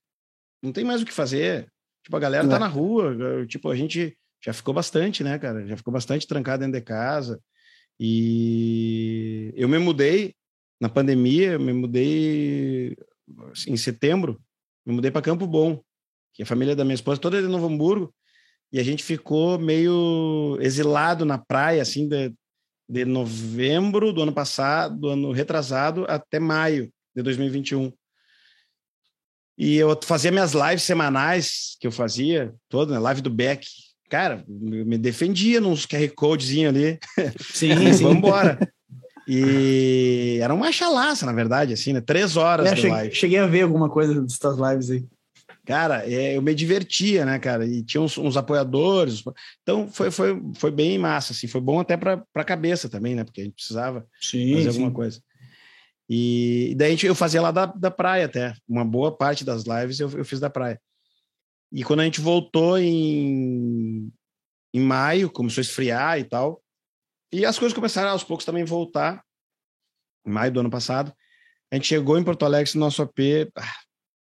não tem mais o que fazer. Tipo, a galera tá é. tá na rua, tipo, a gente já ficou bastante, né, cara? Já ficou bastante trancado dentro de casa. E eu me mudei na pandemia, me mudei em setembro, me mudei para Campo Bom, que a família da minha esposa toda é de Novo Hamburgo, e a gente ficou meio exilado na praia, assim, de, de novembro do ano passado, do ano retrasado, até maio de 2021. E eu fazia minhas lives semanais, que eu fazia, toda, né? live do Beck, cara, me defendia nos QR Codezinho ali. Sim, *laughs* sim. Vamos embora. E era uma chalaça, na verdade, assim, né? Três horas é, de cheguei, live. Cheguei a ver alguma coisa das tuas lives aí. Cara, é, eu me divertia, né, cara? E tinha uns, uns, apoiadores. Então foi, foi, foi bem massa, assim. Foi bom até para a cabeça também, né? Porque a gente precisava sim, fazer sim. alguma coisa. E, daí eu fazia lá da, da praia até. Uma boa parte das lives eu, eu fiz da praia. E quando a gente voltou em, em maio, começou a esfriar e tal, e as coisas começaram aos poucos também voltar, em maio do ano passado, a gente chegou em Porto Alegre, no nosso AP, ah,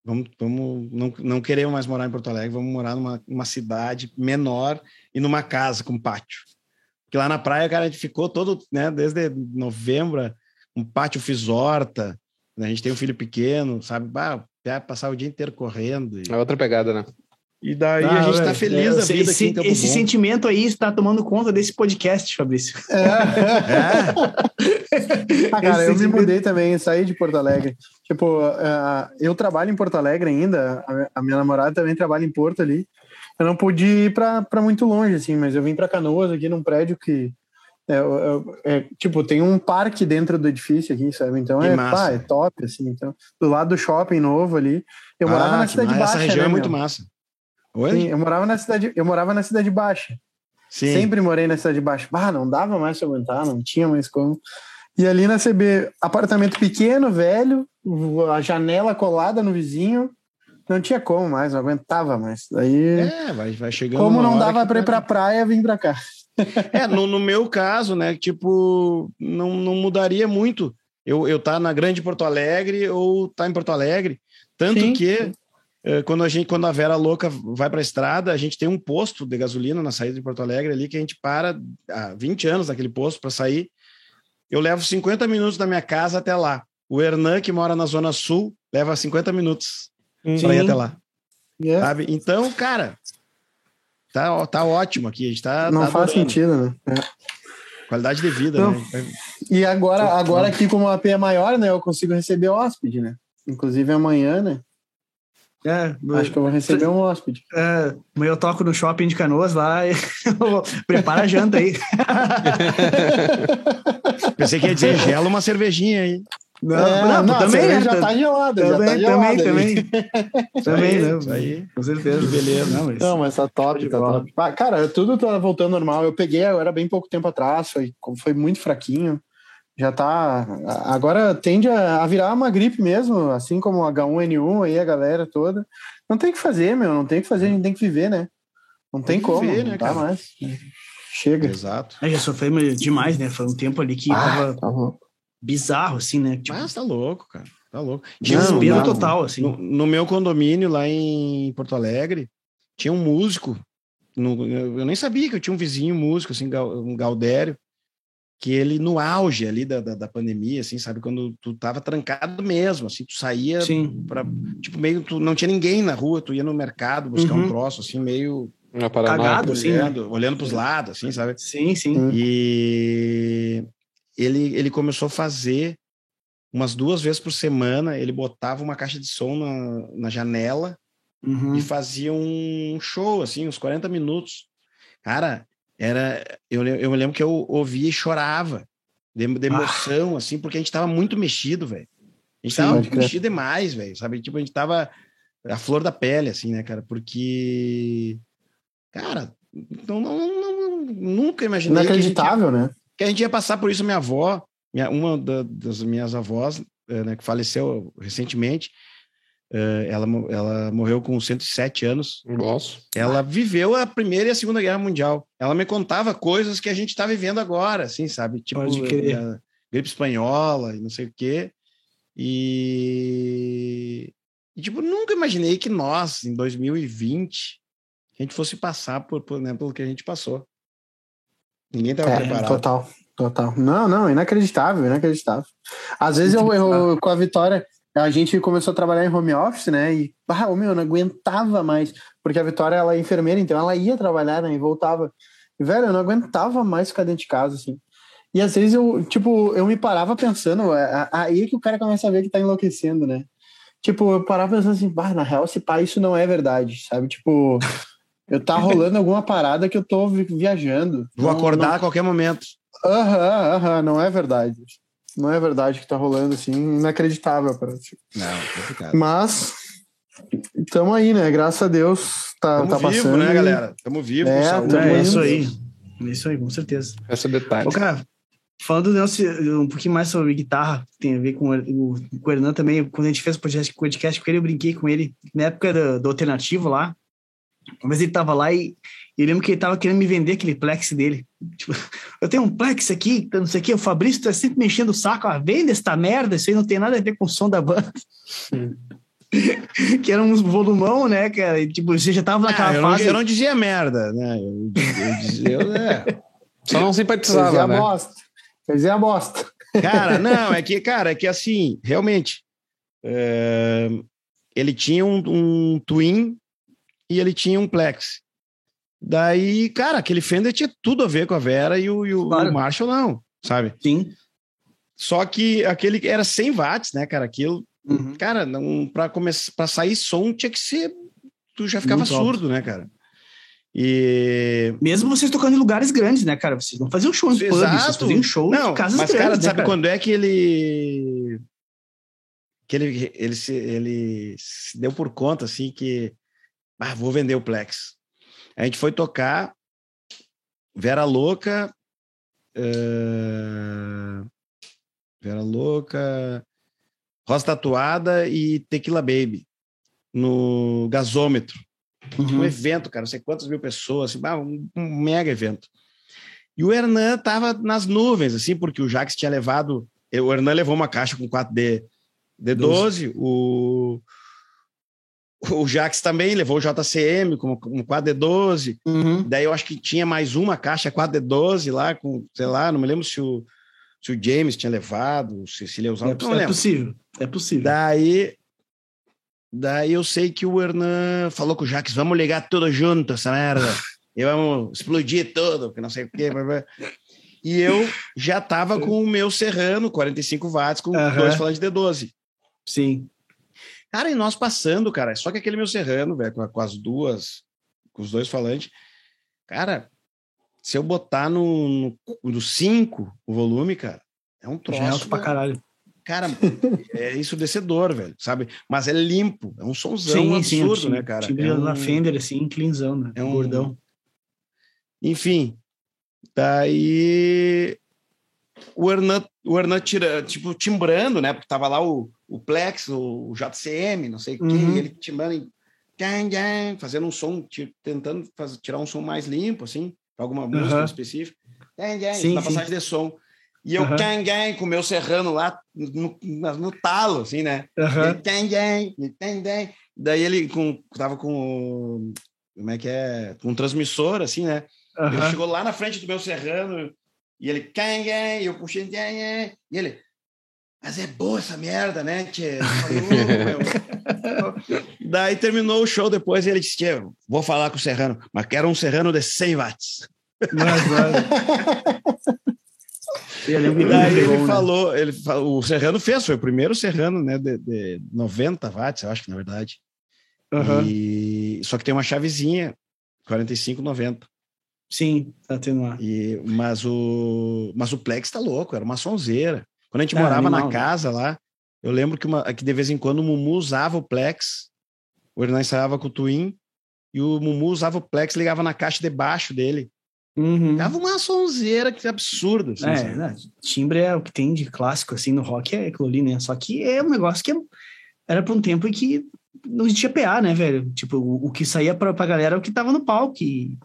vamos, vamos não, não queremos mais morar em Porto Alegre, vamos morar numa uma cidade menor e numa casa com pátio. Porque lá na praia, cara, a gente ficou todo, né, desde novembro, um pátio fiz horta, né, a gente tem um filho pequeno, sabe? Ah, passar o dia inteiro correndo. E... É outra pegada, né? E daí ah, a gente está feliz é, da vida esse, aqui Esse sentimento aí está tomando conta desse podcast, Fabrício. *laughs* É. é. ah, cara, eu me mudei também, saí de Porto Alegre. Tipo, uh, eu trabalho em Porto Alegre ainda, a minha namorada também trabalha em Porto ali. Eu não pude ir para muito longe, assim, mas eu vim para Canoas aqui num prédio que é, é, é, tipo, tem um parque dentro do edifício aqui, sabe? Então é, pá, é top, assim. Então, do lado do shopping novo ali. Eu ah, morava na cidade baixa. Essa região né, é muito massa. Sim, eu morava na cidade, eu morava na cidade baixa. Sim. Sempre morei na cidade baixa. Ah, não dava mais pra aguentar, não tinha mais como. E ali na CB, apartamento pequeno, velho, a janela colada no vizinho, não tinha como mais, não aguentava mais. Daí. É, vai, vai chegando. Como não dava para ir para praia, vim para cá. *laughs* É, no, no, meu caso, né? Tipo, não, não mudaria muito. Eu, eu tá na Grande Porto Alegre ou tá em Porto Alegre. Tanto Sim. que eh, quando a gente, quando a Vera Louca vai para a estrada, a gente tem um posto de gasolina na saída de Porto Alegre ali que a gente para há 20 anos naquele posto para sair. Eu levo 50 minutos da minha casa até lá. O Hernan, que mora na Zona Sul, leva 50 minutos para ir até lá. Yeah. Sabe? Então, cara, tá, tá ótimo aqui. A gente tá, Não tá faz adorando. sentido, né? É. Qualidade de vida, então, né? E agora, agora aqui, como a AP é maior, né? Eu consigo receber hóspede, né? Inclusive amanhã, né? É, Acho que eu vou receber um hóspede. É, amanhã eu toco no shopping de canoas lá e *laughs* prepara a janta aí. *laughs* Pensei que ia dizer gela uma cervejinha aí. Não, é, não, não também né? já tá gelada. Também, já tá também, também. também, *laughs* né? Isso aí. Com certeza. Que beleza. Não, mas, não, mas tá top, tá top. Ah, cara, tudo tá voltando normal. Eu peguei, eu era bem pouco tempo atrás, foi, foi muito fraquinho. Já tá. Agora tende a, a virar uma gripe mesmo, assim como H1N1 aí, a galera toda. Não tem que fazer, meu, não tem que fazer, a gente tem que viver, né? Não tem, tem como, viver, não né, dá mais. Chega. Exato. É, já sofreu demais, né? Foi um tempo ali que ah, tava. Tá bizarro, assim, né? Tipo, Mas tá louco, cara. Tá louco. Desespero um, total, assim. No, no, meu condomínio lá em Porto Alegre, tinha um músico. No, eu nem sabia que eu tinha um vizinho músico, assim, um Galdério, que ele, no auge ali da, da, da pandemia, assim, sabe? Quando tu tava trancado mesmo, assim, tu saía Sim. pra. Tipo, meio. Tu, não tinha ninguém na rua, tu ia no mercado buscar uhum. um troço, assim, meio. Cagado, assim, né? olhando, olhando pros lados, assim, sabe? Sim, sim. E ele, ele começou a fazer umas duas vezes por semana, ele botava uma caixa de som na, na janela uhum. e fazia um show, assim, uns 40 minutos. Cara, era. Eu, eu me lembro que eu ouvia e chorava de, de ah. emoção, ah. assim, porque a gente tava muito mexido, velho. A gente Sim, tava mexido demais, velho, sabe? Tipo, a gente tava a flor da pele, assim, né, cara? Porque. Cara, não, não, não nunca imaginei. Inacreditável, que né? Que a gente ia passar por isso. Minha avó, minha, uma da, das minhas avós, eh, né, que faleceu recentemente, eh, ela, ela morreu com 107 anos. Nossa. Ela viveu a Primeira e a Segunda Guerra Mundial. Ela me contava coisas que a gente está vivendo agora, assim, sabe? Tipo, a gripe espanhola e não sei o quê. E... e, tipo, nunca imaginei que nós, em 2020, a gente fosse passar por, por né, pelo que a gente passou. Ninguém estava é, preparado. Total, total. Não, não, inacreditável, inacreditável. Às vezes eu, eu, com a Vitória, a gente começou a trabalhar em home office, né? E, ah, meu, não aguentava mais. Porque a Vitória, ela é enfermeira, então ela ia trabalhar, né? E voltava. E, velho, eu não aguentava mais ficar dentro de casa, assim. E às vezes eu, tipo, eu me parava pensando, é, aí que o cara começa a ver que tá enlouquecendo, né? Tipo, eu parava pensando assim, bah, na real, se pá, isso não é verdade, sabe? Tipo, eu tá rolando alguma parada que eu tô viajando. Vou não, acordar não... a qualquer momento. Aham, aham, não é verdade. Não é verdade que tá rolando assim, inacreditável. Pra... Não, complicado. Mas estamos aí, né? Graças a Deus tá, tamo tá vivo, passando. né, galera? Estamos vivos, é, saúde. É isso aí. É isso aí, com certeza. Esse é o detalhe. Ô, cara, falando nosso, um pouquinho mais sobre guitarra, tem a ver com o, com o Hernan também, quando a gente fez o podcast, podcast com ele, eu brinquei com ele na época do, do alternativo lá, mas ele tava lá e eu lembro que ele tava querendo me vender aquele Plex dele. Tipo, *laughs* eu tenho um Plex aqui, não sei o que, o Fabrício tá sempre mexendo o saco, ah, vende esta merda, isso aí não tem nada a ver com o som da banda. *laughs* que era um volumão, né, cara? E, tipo, você já tava naquela ah, eu fase. Não, eu não dizia merda, né? Eu, eu dizia, eu, é. *laughs* Só não simpatizava, Fazia né? bosta. Fazia a bosta. Cara, não, é que, cara, é que assim, realmente, é, ele tinha um, um Twin e ele tinha um Plex. Daí, cara, aquele Fender tinha tudo a ver com a Vera e o, e o, claro. o Marshall não, sabe? Sim. Só que aquele era 100 watts, né, cara? Aquilo, uhum. cara, não para começar para sair som tinha que ser tu já ficava Muito surdo, alto. né, cara? E mesmo vocês tocando em lugares grandes, né, cara? Vocês não faziam show em pub, vocês faziam show não, em casas mas, grandes, cara, né, sabe cara? quando é que ele que ele ele se, ele se deu por conta assim que ah, vou vender o Plex. A gente foi tocar Vera Louca, uh, Vera Louca, Rosa Tatuada e Tequila Baby no gasômetro. Uhum. Um evento, cara, não sei quantas mil pessoas, assim, um, um, mega evento. E o Hernan tava nas nuvens, assim, porque o Jax tinha levado. O Hernan levou uma caixa com 4D D12, o, o Jax também levou o JCM com um 4D12. Uhum. Daí eu acho que tinha mais uma caixa 4D12 lá, com, sei lá, não me lembro se o, se o James tinha levado, se, se ele ia usar. É, não é possível, é possível. Daí Daí eu sei que o Hernan falou com o Jax, vamos ligar tudo junto, essa merda. e *laughs* vamos explodir tudo, que não sei o quê. E eu já tava com o meu Serrano, 45 watts, com uhum. dois falantes de D12. Sim. Cara, e nós passando, cara, só que aquele meu Serrano, velho, com, com as duas, com os dois falantes, cara, se eu botar no 5 o volume, cara, é um troço. Já é alto pra caralho. Cara, é ensurdecedor, velho, sabe? Mas é limpo, é um somzão sim, absurdo, sim, né, cara? Timbre é um... na Fender, assim, cleanzão, né? É um gordão. Enfim, daí o Hernan, o Hernan tira, tipo, timbrando, né? Porque tava lá o, o Plex, o, JCM, não sei o uhum. que, ele timbrando, fazendo um som, tentando fazer, tirar um som mais limpo, assim, para alguma música uhum. específica. Sim, na passagem de som. E eu, uhum. gang, gang, com o meu serrano lá no, no, no talo, assim, né? Uhum. Gang, gang, gang, gang. Daí ele com, tava com. Como é que é? Com um transmissor, assim, né? Uhum. Ele chegou lá na frente do meu serrano e ele, gang, gang, e eu puxei, gang, gang. E ele, mas é boa essa merda, né, tchê? *laughs* Daí terminou o show depois e ele disse, tchê, vou falar com o Serrano, mas quero um Serrano de 100 watts. Mas, mas... *laughs* E daí ele né? falou, ele falou, o Serrano fez, foi o primeiro Serrano, né, de, de 90 watts, eu acho que na verdade. Uhum. E, só que tem uma chavezinha, 45, 90. Sim, tá atenuar. E, mas, o, mas o Plex tá louco, era uma sonzeira. Quando a gente morava animal, na né? casa lá, eu lembro que, uma, que de vez em quando o Mumu usava o Plex, o Hernan ensaiava com o Twin, e o Mumu usava o Plex, ligava na caixa debaixo dele. Uhum. Dava uma sonzeira que absurdo. Assim, é, né? timbre é o que tem de clássico, assim, no rock é aquilo ali, né? Só que é um negócio que era para um tempo em que não existia PA, né, velho? Tipo, o, o que saía pra, pra galera é o que tava no palco. E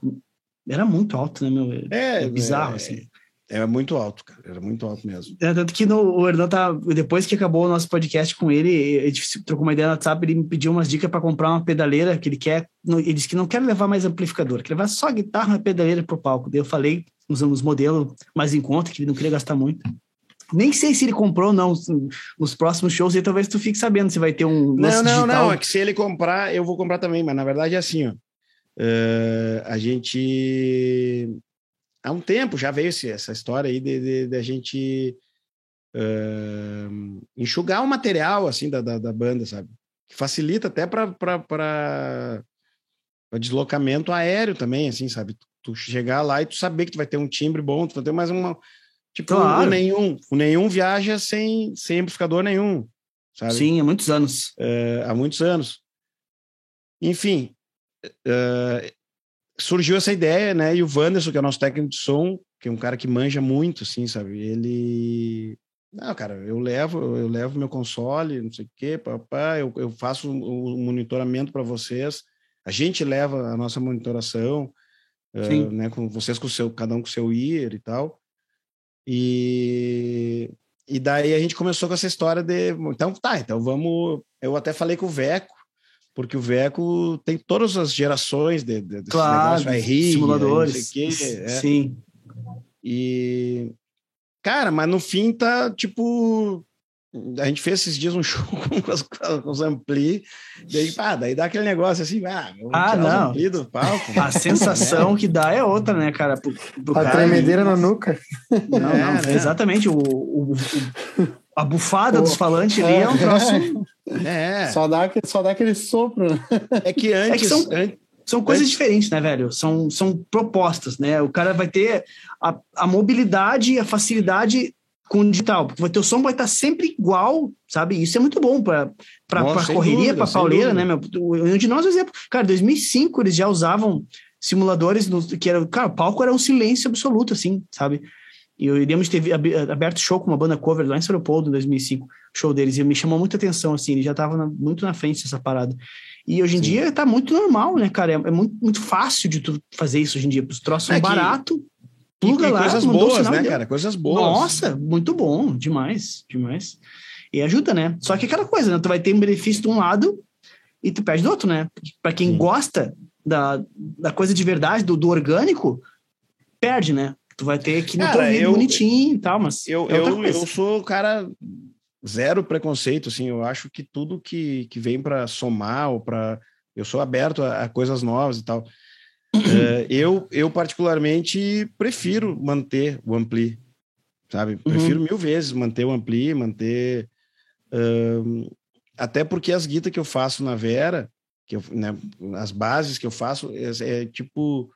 era muito alto, né, meu? É, é bizarro, é, assim. Era muito alto, cara. Era muito alto mesmo. É, tanto que no, o Hernan tá. Depois que acabou o nosso podcast com ele, a gente trocou uma ideia no WhatsApp, ele me pediu umas dicas para comprar uma pedaleira que ele quer. Ele disse que não quer levar mais amplificador, quer levar só guitarra e pedaleira pro palco. Daí eu falei, usando os modelos mais em conta, que ele não queria gastar muito. Nem sei se ele comprou ou não nos próximos shows, e talvez tu fique sabendo se vai ter um. Não, não, digital. não. É que se ele comprar, eu vou comprar também, mas na verdade é assim, ó. Uh, a gente há um tempo já veio essa história aí de, de, a gente uh, enxugar o material assim da, da, da, banda, sabe? Que facilita até para deslocamento aéreo também, assim, sabe? Tu chegar lá e tu saber que tu vai ter um timbre bom, tu vai ter mais uma. Tipo, claro. o nenhum. O nenhum viaja sem, sem amplificador nenhum. Sabe? Sim, há muitos anos. Uh, há muitos anos. Enfim, uh, surgiu essa ideia, né? E o Wanderson, que é o nosso técnico de som, que é um cara que manja muito, assim, sabe? Ele. Não, cara, eu levo, eu levo meu console, não sei o quê, papá, eu, eu faço o um monitoramento para vocês. A gente leva a nossa monitoração, uh, né? Com vocês com o seu, cada um com o seu ear e tal. E, e daí a gente começou com essa história de, então tá, então vamos. Eu até falei com o Veco, porque o Veco tem todas as gerações de, de, claro, RI, simuladores, quê, é. sim. E cara, mas no fim tá tipo a gente fez esses dias um *laughs* show com os, com os ampli, daí, pá, daí dá aquele negócio assim, ah, ah não. ampli do palco. A sensação que dá é outra, né, cara? Pro, pro a cara, tremedeira na nuca. Não, não, é, né? exatamente. O, o, o, a bufada Pô, dos falantes ali é um troço. *laughs* É. Só dá, só dá aquele sopro. É que antes. É que são, são coisas antes... diferentes, né, velho? São, são propostas, né? O cara vai ter a, a mobilidade e a facilidade com digital, porque o teu som vai estar sempre igual, sabe? Isso é muito bom para para correria, para pauleira, né, meu? Um de nós, exemplo, cara, 2005 eles já usavam simuladores no, que era, cara, o palco era um silêncio absoluto assim, sabe? E eu iríamos ter aberto show com uma banda cover lá em São Paulo em 2005, show deles, e me chamou muita atenção, assim, ele já estava muito na frente dessa parada. E hoje em Sim. dia tá muito normal, né, cara? É, é, muito, muito fácil de tu fazer isso hoje em dia. Os troços são é barato, pluga lá, coisas boas, né, cara? Coisas boas. Nossa, muito bom, demais, demais. E ajuda, né? Só que aquela coisa, né? Tu vai ter um benefício de um lado e tu perde do outro, né? Para quem Sim. gosta da, da coisa de verdade, do, do orgânico, perde, né? Tu vai ter que no cara, teu eu, bonitinho e tal, mas. Eu, é eu, eu sou cara zero preconceito, assim, eu acho que tudo que, que vem para somar ou para. Eu sou aberto a, a, coisas novas e tal. uh, *clears throat* eu, eu, particularmente, prefiro manter o Ampli, sabe? Uhum. Prefiro uhum. mil vezes manter o Ampli, manter. Uh, até porque as guitas que eu faço na Vera, que eu, né, as bases que eu faço, é, é tipo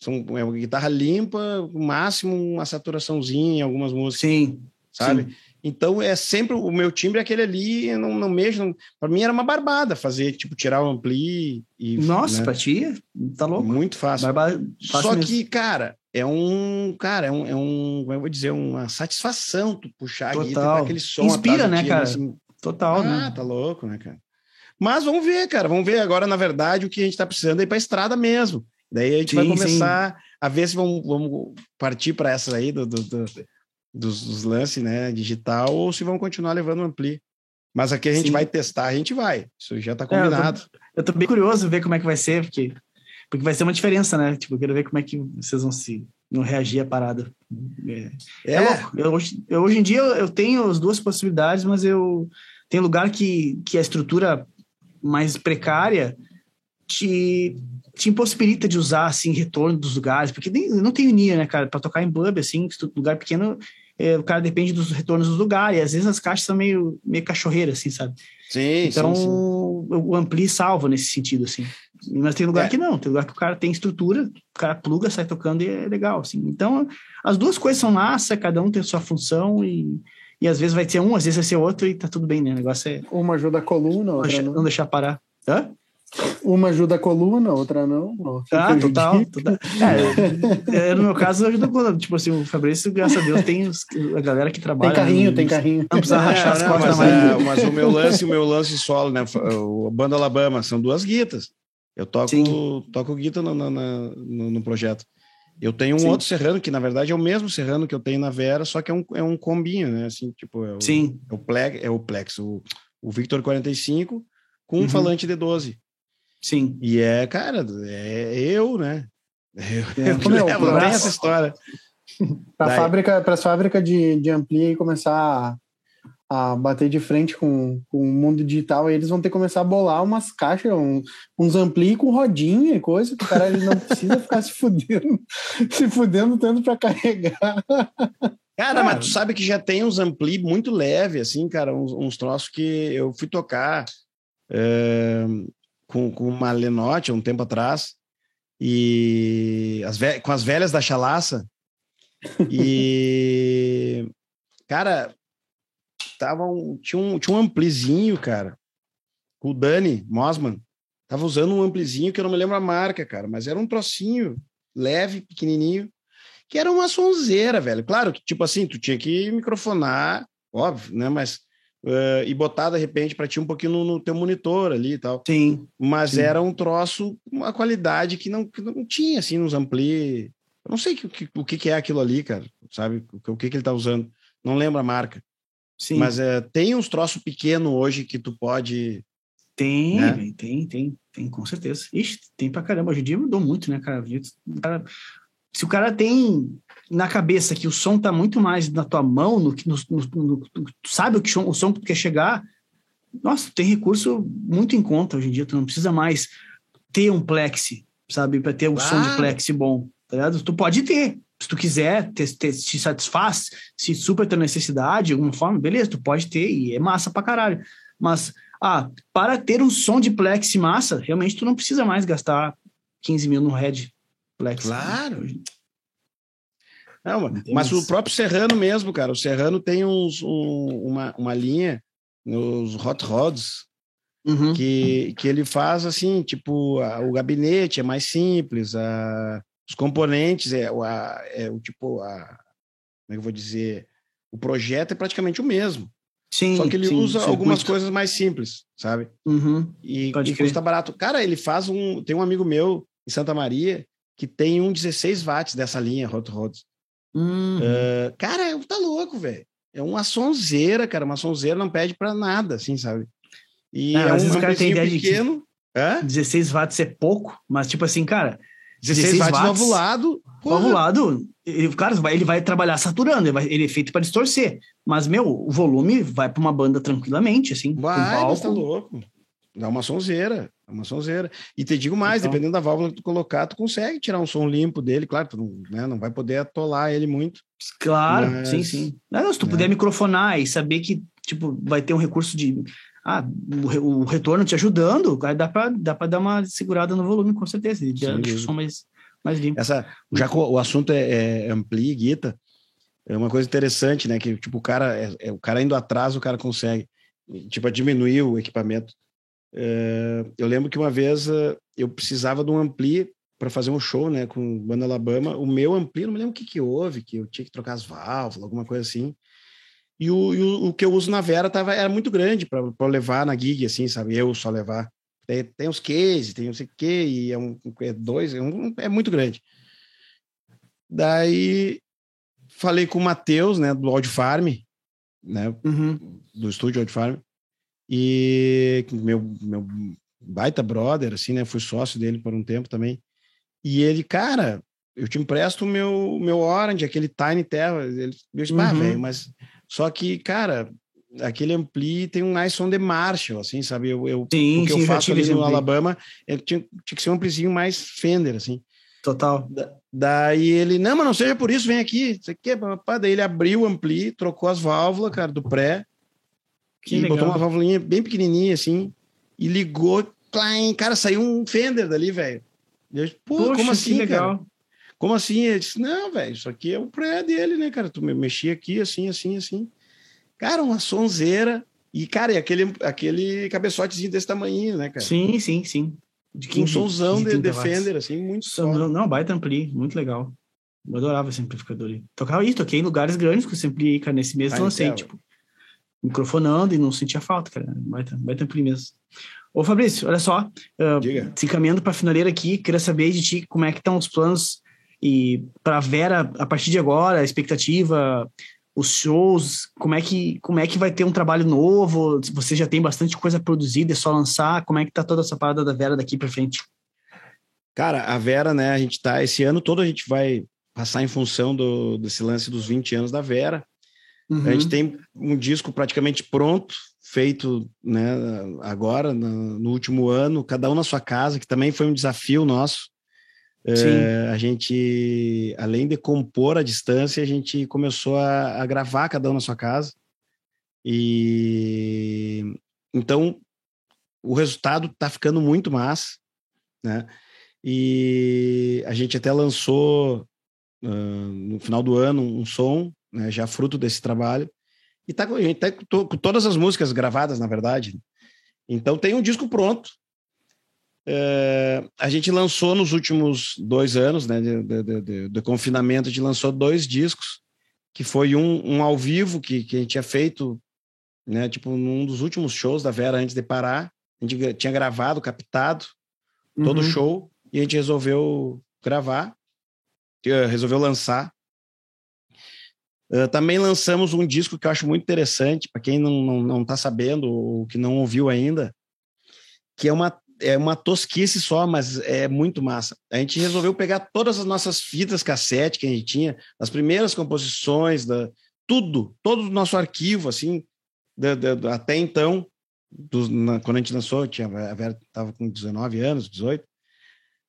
são é uma guitarra limpa, o máximo uma saturaçãozinha em algumas músicas. Sim. Sabe? Sim. Então é sempre o meu timbre é aquele ali, não, não mexo. Para mim era uma barbada fazer, tipo, tirar o ampli e. Nossa, né? pra ti? Tá louco. Muito fácil. fácil Só mesmo. que, cara, é um. Cara, é um, é um. Como eu vou dizer, uma satisfação tu puxar Total. a guitarra aquele som. Inspira, né, cara? Assim. Total, ah, né? Ah, tá louco, né, cara? Mas vamos ver, cara. Vamos ver agora, na verdade, o que a gente tá precisando é ir pra estrada mesmo. Daí a gente sim, vai começar sim. a ver se vamos, vamos partir para essa aí do, do, do dos, dos lances né, digital ou se vão continuar levando ampli. Mas aqui a gente sim. vai testar, a gente vai. Isso já está combinado. É, eu, tô, bem curioso ver como é que vai ser, porque, porque vai ser uma diferença, né? Tipo, eu quero ver como é que vocês vão se não reagir à parada. É, é. é louco. Eu, hoje, eu, hoje em dia eu, eu tenho as duas possibilidades, mas eu tem lugar que, que a estrutura mais precária te te impossibilita de usar, assim, retorno dos lugares, porque nem, não tem unia, né, cara, para tocar em pub, assim, lugar pequeno, é, o cara depende dos retornos dos lugares, e às vezes as caixas são meio, meio cachorreiras, assim, sabe? Sim, Então, sim, sim. o Ampli salva nesse sentido, assim. Mas tem lugar é. que não, tem lugar que o cara tem estrutura, o cara pluga, sai tocando e é legal, assim. Então, as duas coisas são massa, cada um tem sua função e, e às vezes vai ser um, às vezes vai ser outro e tá tudo bem, né? O negócio é... Uma ajuda a coluna, outra não. não deixar parar. Hã? Uma ajuda a coluna, outra não. Ah, total. total. *laughs* É, é, no meu caso, ajuda a coluna. Tipo assim, o Fabrício, graças a Deus, tem os, a galera que trabalha. Tem carrinho, tem carrinho. Não precisa rachar as costas mas, é, mas o meu lance, o meu lance solo, né? O Banda Alabama, são duas guitas. Eu toco, toco guita no, no, no, no projeto. Eu tenho um Sim. outro serrano, que na verdade é o mesmo serrano que eu tenho na Vera, só que é um, é um combinho, né? Assim, tipo, é o, Sim. É o Plex, é o Plex, o, o Victor 45 com um uhum. falante de 12. Sim. E é, cara, é eu, né? Eu, é, eu que levo, não tem essa história. Para fábrica, para as fábricas de, de amplia e começar a, a, bater de frente com, com o mundo digital, aí eles vão ter que começar a bolar umas caixas, um, uns ampli com rodinha e coisa, que o cara ele não precisa ficar *laughs* se fudendo, se fudendo tanto para carregar. Cara, mas tu sabe que já tem uns ampli muito leve, assim, cara, uns, uns troços que eu fui tocar. É, com, com uma Lenotte um tempo atrás, e as com as velhas da chalaça. E, *laughs* cara, tava um, tinha, um, tinha um amplizinho, cara. O Dani Mosman tava usando um amplizinho que eu não me lembro a marca, cara, mas era um trocinho leve, pequenininho, que era uma sonzeira, velho. Claro que, tipo assim, tu tinha que microfonar, óbvio, né? Mas uh, e botar de repente para ti um pouquinho no, no, teu monitor ali e tal. Sim. Mas sim. era um troço, uma qualidade que não, que não tinha assim nos ampli. Eu não sei que, que, o que, que é aquilo ali, cara, sabe? O, o que, que ele tá usando. Não lembro a marca. Sim. Mas uh, tem uns troços pequenos hoje que tu pode. Tem, né? tem, tem, tem, com certeza. Ixi, tem pra caramba. Hoje em dia mudou muito, né, cara? cara se o cara tem na cabeça que o som está muito mais na tua mão, no, tu sabe o que o som que tu quer chegar, nossa, tem recurso muito em conta hoje em dia, tu não precisa mais ter um plexi, sabe, para ter um som de plexi bom, tá ligado? Tu pode ter, se tu quiser, te, te, te satisfaz, se super tua necessidade, de alguma forma, beleza, tu pode ter e é massa pra caralho. Mas, ah, para ter um som de plexi massa, realmente tu não precisa mais gastar 15 mil no head plexi. Claro. Não, mas o próprio Serrano mesmo, cara. O Serrano tem uns, um, uma, uma linha nos Hot Rods uhum. que, que ele faz assim, tipo, a, o gabinete é mais simples, a, os componentes é, a, é o tipo, a, como é que eu vou dizer, o projeto é praticamente o mesmo. Sim, Só que ele sim, usa algumas coisas mais simples, sabe? Uhum, e, e custa barato. Cara, ele faz um. Tem um amigo meu em Santa Maria que tem um 16 watts dessa linha Hot Rods. Uhum. Uh, cara, tá louco, velho. É uma sonzeira, cara. Uma sonzeira não pede para nada, assim, sabe? E não, é às um, vezes o cara tem ideia pequeno. de que 16 watts é pouco, mas tipo assim, cara, 16, 16 watts, watts ovulado. Ovulado, ele, cara, ele vai trabalhar saturando, ele, vai, ele é feito para distorcer. Mas, meu, o volume vai para uma banda tranquilamente, assim. Vai, mas tá louco. Dá uma sonzeira, uma sonzeira. E te digo mais, então, dependendo da válvula que tu colocar, tu consegue tirar um som limpo dele, claro, tu não, né, não vai poder atolar ele muito. Claro, mas, sim, sim. Não, se tu né? puder microfonar e saber que, tipo, vai ter um recurso de ah, o, o retorno te ajudando, dá para dá dar uma segurada no volume, com certeza. E deixa o som mais, mais limpo. Essa, já que o assunto é, é ampli, Guita, é uma coisa interessante, né? Que tipo, o cara, é, é, o cara indo atrás, o cara consegue tipo, diminuir o equipamento. É, eu lembro que uma vez eh, eu precisava de um ampli para fazer um show, né, com banda Alabama. O meu ampli, não me lembro o que que houve, que eu tinha que trocar as válvulas, alguma coisa assim. E o, e o, o, que eu uso na Vera tava, era muito grande para levar na gig, assim, sabe? Eu só levar. Tem, tem os cases, tem não sei o quê, e é um é dois, é, um, é muito grande. Daí falei com o Matheus, né, do Audio Farm, né, uhum. do estúdio Audio Farm, e meu, meu baita brother, assim, né, fui sócio dele por um tempo também. E ele, cara, eu te empresto o meu, meu Orange, aquele Tiny Terra. Ele disse, ah, uhum. velho, mas só que, cara, aquele ampli tem um nice on the Marshall, assim, sabe? Eu, eu, sim, o que sim, eu faço ali no Alabama é, tinha, tinha que ser um amplizinho mais Fender, assim. Total. Da, daí ele, não, mas não seja por isso, vem aqui. Isso aqui é, pá. Daí ele abriu o ampli, trocou as válvulas, cara, do pré. Que e legal. botou uma válvula bem pequenininha, assim, e ligou, cara, saiu um Fender dali, velho. Pô, Poxa, como assim, legal. Cara? Como assim? Ele disse, não, velho, isso aqui é o pré dele, né, cara? Tu mexia aqui, assim, assim, assim. Cara, uma sonzeira. E, cara, e aquele, aquele cabeçotezinho desse tamanho, né, cara? Sim, sim, sim. De 15, um somzão de Defender, assim, muito só. Não, baita ampli, muito legal. Eu adorava esse amplificador ali. Tocava isso, toquei em lugares grandes com esse ampli, cara, nesse ah, lancei, então. tipo, microfonando e não sentia falta, cara. Baita, baita ampli mesmo. Ô, Fabrício, olha só, uh, se encaminhando para a finaleira aqui, queria saber de ti como é que estão os planos e para a Vera, a partir de agora, a expectativa, os shows, como é que como é que vai ter um trabalho novo? Você já tem bastante coisa produzida, é só lançar? Como é que tá toda essa parada da Vera daqui para frente? Cara, a Vera, né, a gente tá esse ano todo a gente vai passar em função do, desse lance dos 20 anos da Vera. Uhum. A gente tem um disco praticamente pronto, feito né, agora, no, no último ano, cada um na sua casa, que também foi um desafio nosso. É, a gente, além de compor a distância, a gente começou a, a gravar cada um na sua casa. E então o resultado está ficando muito massa, né? E a gente até lançou uh, no final do ano um som, né, já fruto desse trabalho. E tá, a gente tá com todas as músicas gravadas, na verdade. Então tem um disco pronto, é, a gente lançou nos últimos dois anos, né, de, de, de, de, confinamento, a gente lançou dois discos, que foi um, um ao vivo que, que a gente tinha feito, né, tipo, num dos últimos shows da Vera antes de parar. A gente tinha gravado, captado todo o uhum. show, e a gente resolveu gravar, resolveu lançar. Uh, também lançamos um disco que eu acho muito interessante, para quem não, não, não tá sabendo ou que não ouviu ainda, que é uma é uma tosquice só, mas é muito massa. A gente resolveu pegar todas as nossas fitas cassete que a gente tinha, as primeiras composições, da, tudo, todo o nosso arquivo, assim, da, da, até então, do, na, quando a gente lançou, tinha, a Vera estava com 19 anos, 18,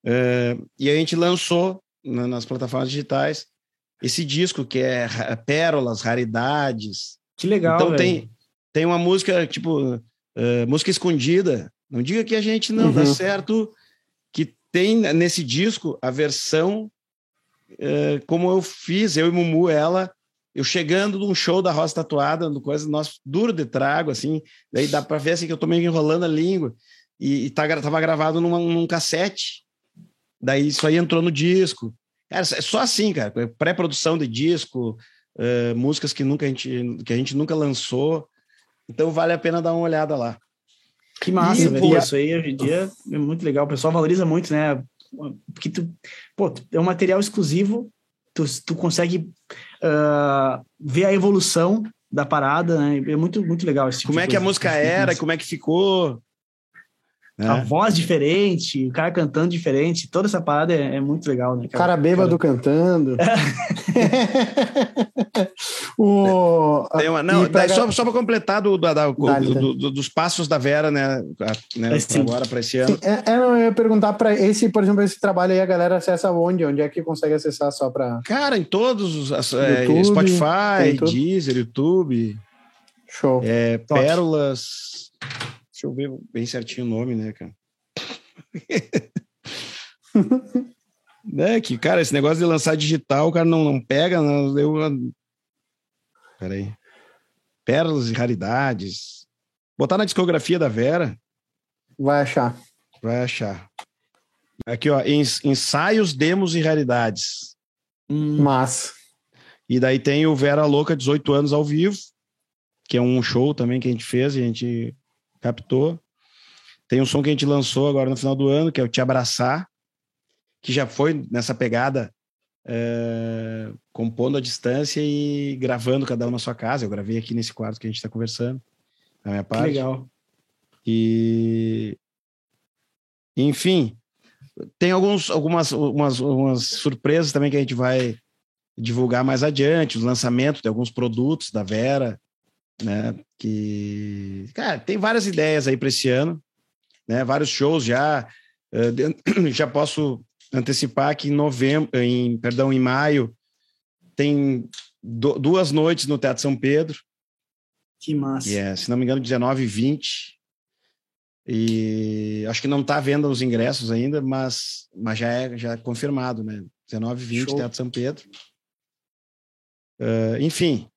é, e a gente lançou na, nas plataformas digitais esse disco que é pérolas, raridades. Que legal. Então tem, tem uma música, tipo, uh, música escondida, não diga que a gente não uhum. dá certo, que tem nesse disco a versão uh, como eu fiz, eu e Mumu, ela, eu chegando num show da Rosa Tatuada, no coisa, nosso duro de trago, assim, daí dá para ver assim que eu tô meio enrolando a língua, e, e tá, tava gravado numa, num cassete, daí isso aí entrou no disco. Cara, é só assim, cara, pré-produção de disco, uh, músicas que, nunca a gente, que a gente nunca lançou, então vale a pena dar uma olhada lá. Que massa, e, velho. Pô, isso aí hoje em dia é muito legal. O pessoal valoriza muito, né? Porque tu, pô, é um material exclusivo, tu, tu consegue uh, ver a evolução da parada, né? É muito, muito legal esse tipo Como é que a música era, como é que ficou. A é. voz diferente, o cara cantando diferente, toda essa parada é, é muito legal, né? Cara, cara bêbado cara... cantando. *laughs* o... Tem uma, não, pega... só, só para completar do, da, do, do, dos passos da Vera, né? né é, agora para esse ano. É, é, eu ia perguntar para esse, por exemplo, esse trabalho aí, a galera acessa onde? Onde é que consegue acessar só para. Cara, em todos os é, YouTube, Spotify, Deezer, YouTube. Show. É, Pérolas. Deixa eu ver bem certinho o nome, né, cara? *laughs* né, que, cara, esse negócio de lançar digital, o cara não, não pega, não, eu... Peraí. Pérolas e raridades. Botar na discografia da Vera. Vai achar. Vai achar. Aqui, ó, ensaios, demos e raridades. Hum. Mas. E daí tem o Vera Louca 18 anos ao vivo, que é um show também que a gente fez, e a gente captou. Tem um som que a gente lançou agora no final do ano, que é o Te Abraçar, que já foi nessa pegada, é, compondo à distância e gravando cada um na sua casa. Eu gravei aqui nesse quarto que a gente está conversando, na minha parte. Que legal. E. Enfim, tem alguns, algumas umas, umas surpresas também que a gente vai divulgar mais adiante, os lançamentos de alguns produtos da Vera, né? Que, cara, tem várias ideias aí para esse ano, né? Vários shows já. Uh, *clears throat* já posso antecipar que em novembro, em perdão, em maio tem do, duas noites no Teatro São Pedro. Que massa. E é, se não me engano, 19 e 20. E acho que não está vendo os ingressos ainda, mas, mas já, é, já é confirmado, né? 19 e 20, Show. Teatro São Pedro. Uh, enfim,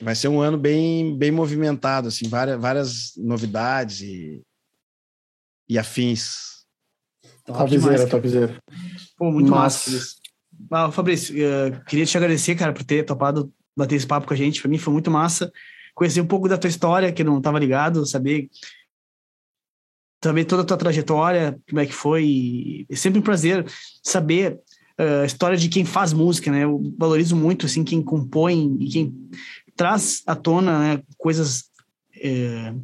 vai ser um ano bem, bem movimentado, assim, várias, várias novidades e, e afins. Topzera, topzera. Pô, muito Mas... massa. Ah, Fabrício, uh, queria te agradecer, cara, por ter topado bater esse papo com a gente. Para mim foi muito massa conhecer um pouco da tua história, que eu não estava ligado, saber saber toda a tua trajetória, como é que foi. É sempre um prazer saber ah, a história de quem faz música, né? Eu valorizo muito assim quem compõe e quem traz à tona né, coisas é,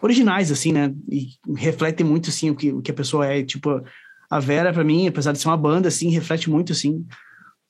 originais, assim, né? E reflete muito, assim, o que, o que a pessoa é. Tipo, a Vera, para mim, apesar de ser uma banda, assim, reflete muito, assim,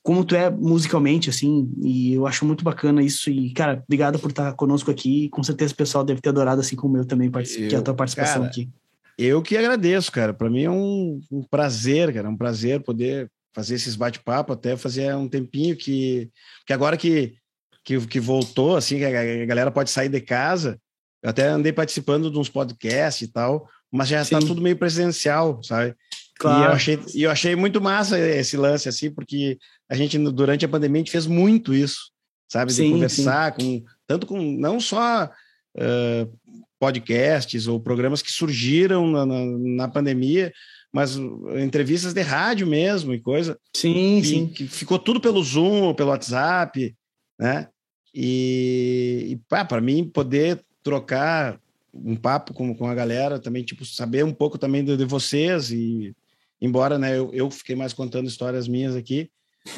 como tu é musicalmente, assim, e eu acho muito bacana isso. E, cara, obrigado por estar conosco aqui. Com certeza o pessoal deve ter adorado, assim como eu também, eu, que é a tua participação cara, aqui. Eu que agradeço, cara. Para mim é um, um, prazer, cara, é um prazer poder fazer esses bate-papo, até fazer um tempinho que, que agora que que, que voltou, assim, que a galera pode sair de casa. Eu até andei participando de uns podcasts e tal, mas já está tudo meio presencial, sabe? Claro. E eu, achei, e eu achei muito massa esse lance, assim, porque a gente, durante a pandemia, a gente fez muito isso, sabe? De sim, conversar sim. com, tanto com, não só uh, podcasts ou programas que surgiram na, na, na, pandemia, mas entrevistas de rádio mesmo e coisa. Sim, e, sim. Que ficou tudo pelo Zoom, pelo WhatsApp, né? E, e para mim poder trocar um papo com, com a galera, também tipo saber um pouco também de, de vocês e embora né, eu, eu fiquei mais contando histórias minhas aqui,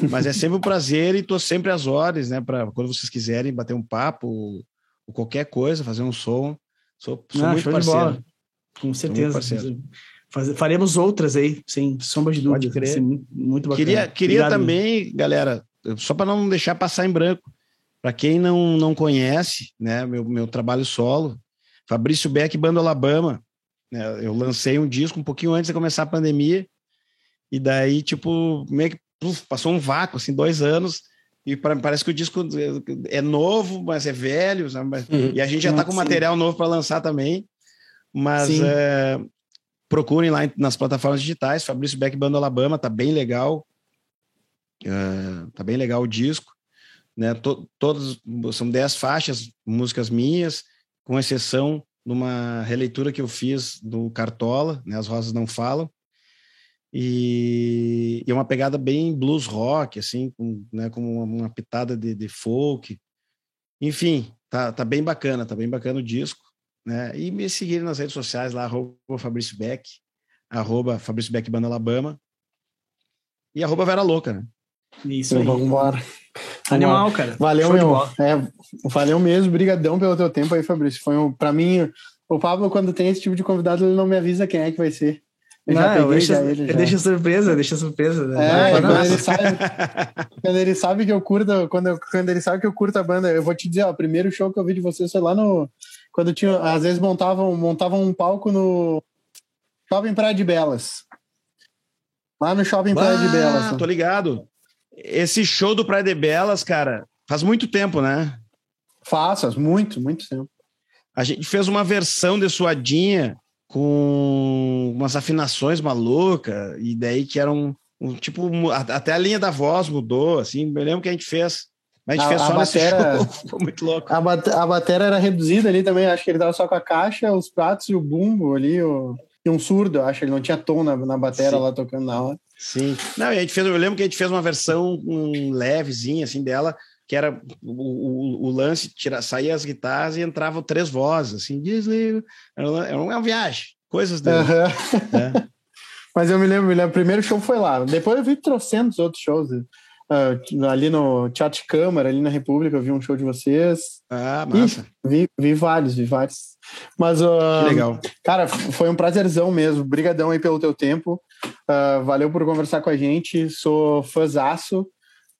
mas é sempre um prazer e tô sempre às horas, né, para quando vocês quiserem bater um papo ou, ou qualquer coisa, fazer um som. Sou, sou muito parceiro. Com certeza. Faz, faremos outras aí, sem sombra de dúvida. Pode crer. Muito, muito bacana. Queria, queria também, galera, só para não deixar passar em branco, para quem não, não conhece, né, meu, meu trabalho solo, Fabrício Beck, Bando Alabama. Né, eu lancei um disco um pouquinho antes de começar a pandemia, e daí, tipo, meio que puf, passou um vácuo, assim, dois anos, e pra, parece que o disco é novo, mas é velho, uhum. e a gente já está com material novo para lançar também, mas é, procurem lá nas plataformas digitais, Fabrício Beck Bando Alabama, tá bem legal. Uh, tá bem legal o disco. Né? To, todos são dez faixas, músicas minhas, com exceção numa releitura que eu fiz do Cartola, né? As Rosas Não Falam. E, é uma pegada bem blues rock, assim, com, né, com uma, uma pitada de, de, folk. Enfim, tá, tá bem bacana, tá bem bacana o disco. Né? E me seguirem nas redes sociais lá, arroba Fabrício Beck, arroba Fabrício Beck Banda Alabama e arroba Vera Louca, né? Isso aí. Vamos embora. Animal, cara. Valeu, Show meu. É, valeu mesmo. Brigadão pelo teu tempo aí, Fabrício. Foi um, pra mim, o Pablo, quando tem esse tipo de convidado, ele não me avisa quem é que vai ser. Eu não, eu deixo, ele, deixa surpresa, deixa surpresa. Né? É, quando ele, sabe, quando ele sabe que eu curto, quando, eu, quando ele sabe que eu curto a banda, eu vou te dizer, ó, o primeiro show que eu vi de vocês foi lá no. Quando tinha, às vezes montavam, montavam um palco no Shopping Praia de Belas. Lá no Shopping Praia de Belas. Tô ligado. Esse show do Praia de Belas, cara, faz muito tempo, né? Faz, faz muito, muito tempo. A gente fez uma versão de Suadinha com umas afinações malucas, e daí que era um, um tipo, até a linha da voz mudou, assim, me lembro que a gente fez. Mas a gente a, fez só a batera, *laughs* foi muito louco. A, bat, a bateria era reduzida ali também, acho que ele tava só com a caixa, os pratos e o bumbo ali, o, e um surdo, acho, ele não tinha tom na, na bateria lá tocando na hora. Sim. Não, a gente fez, eu lembro que a gente fez uma versão um, levezinha, assim, dela, que era o, o, o lance, tira, saía as guitarras e entravam três vozes, assim, desliga. Era, era uma viagem, coisas dele. Uhum. É. *laughs* Mas eu me lembro, me lembro, o primeiro show foi lá. Depois eu vi trocentos outros shows. Uh, ali no Teatro Câmara, ali na República, eu vi um show de vocês. Ah, massa. Ih, vi, vi vários, vi vários. Mas, uh, que legal. Cara, foi um prazerzão mesmo. Obrigadão aí pelo teu tempo. Uh, valeu por conversar com a gente. Sou fãzaço.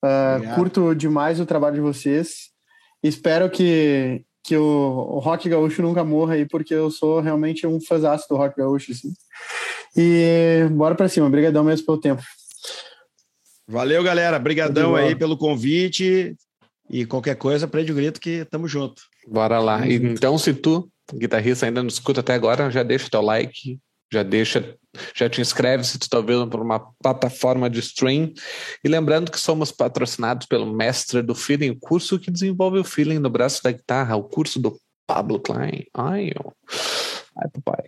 Uh, curto demais o trabalho de vocês. Espero que, que o, o rock gaúcho nunca morra aí, porque eu sou realmente um fãzaço do rock gaúcho. Assim. E bora pra cima. Obrigadão mesmo pelo tempo. Valeu, galera. Obrigadão aí pelo convite. E qualquer coisa, prende o grito que tamo junto. Bora lá. Então, se tu, guitarrista, ainda não escuta até agora, já deixa o teu like, já deixa, já te inscreve se tu está vendo por uma plataforma de stream. E lembrando que somos patrocinados pelo Mestre do Feeling, o curso que desenvolve o feeling no braço da guitarra, o curso do Pablo Klein. Ai, ó. ai papai.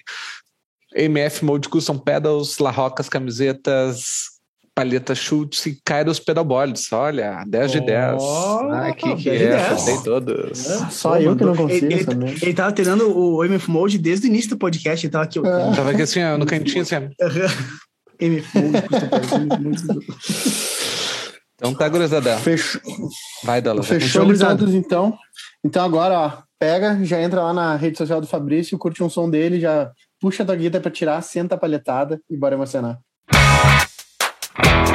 MF Mode Custom Pedals, La Rocas Camisetas, Palheta Schultz e Kairos Pedalboards. Olha, 10 de 10. Oh, ah, que, que é, acertei todos. É, só Pô, eu que não consigo ele, ele, ele tava treinando o MF Mode desde o início do podcast, ele tava aqui. É. Tava aqui assim, no cantinho assim. *laughs* MF Mode, *laughs* Então tá, gurizada. Fechou. Vai, Dala. Fechou, gurizadados, então. Então agora, ó, pega, já entra lá na rede social do Fabrício, curte um som dele, já puxa a tua guita pra tirar, senta a palhetada e bora emocionar. Thank you.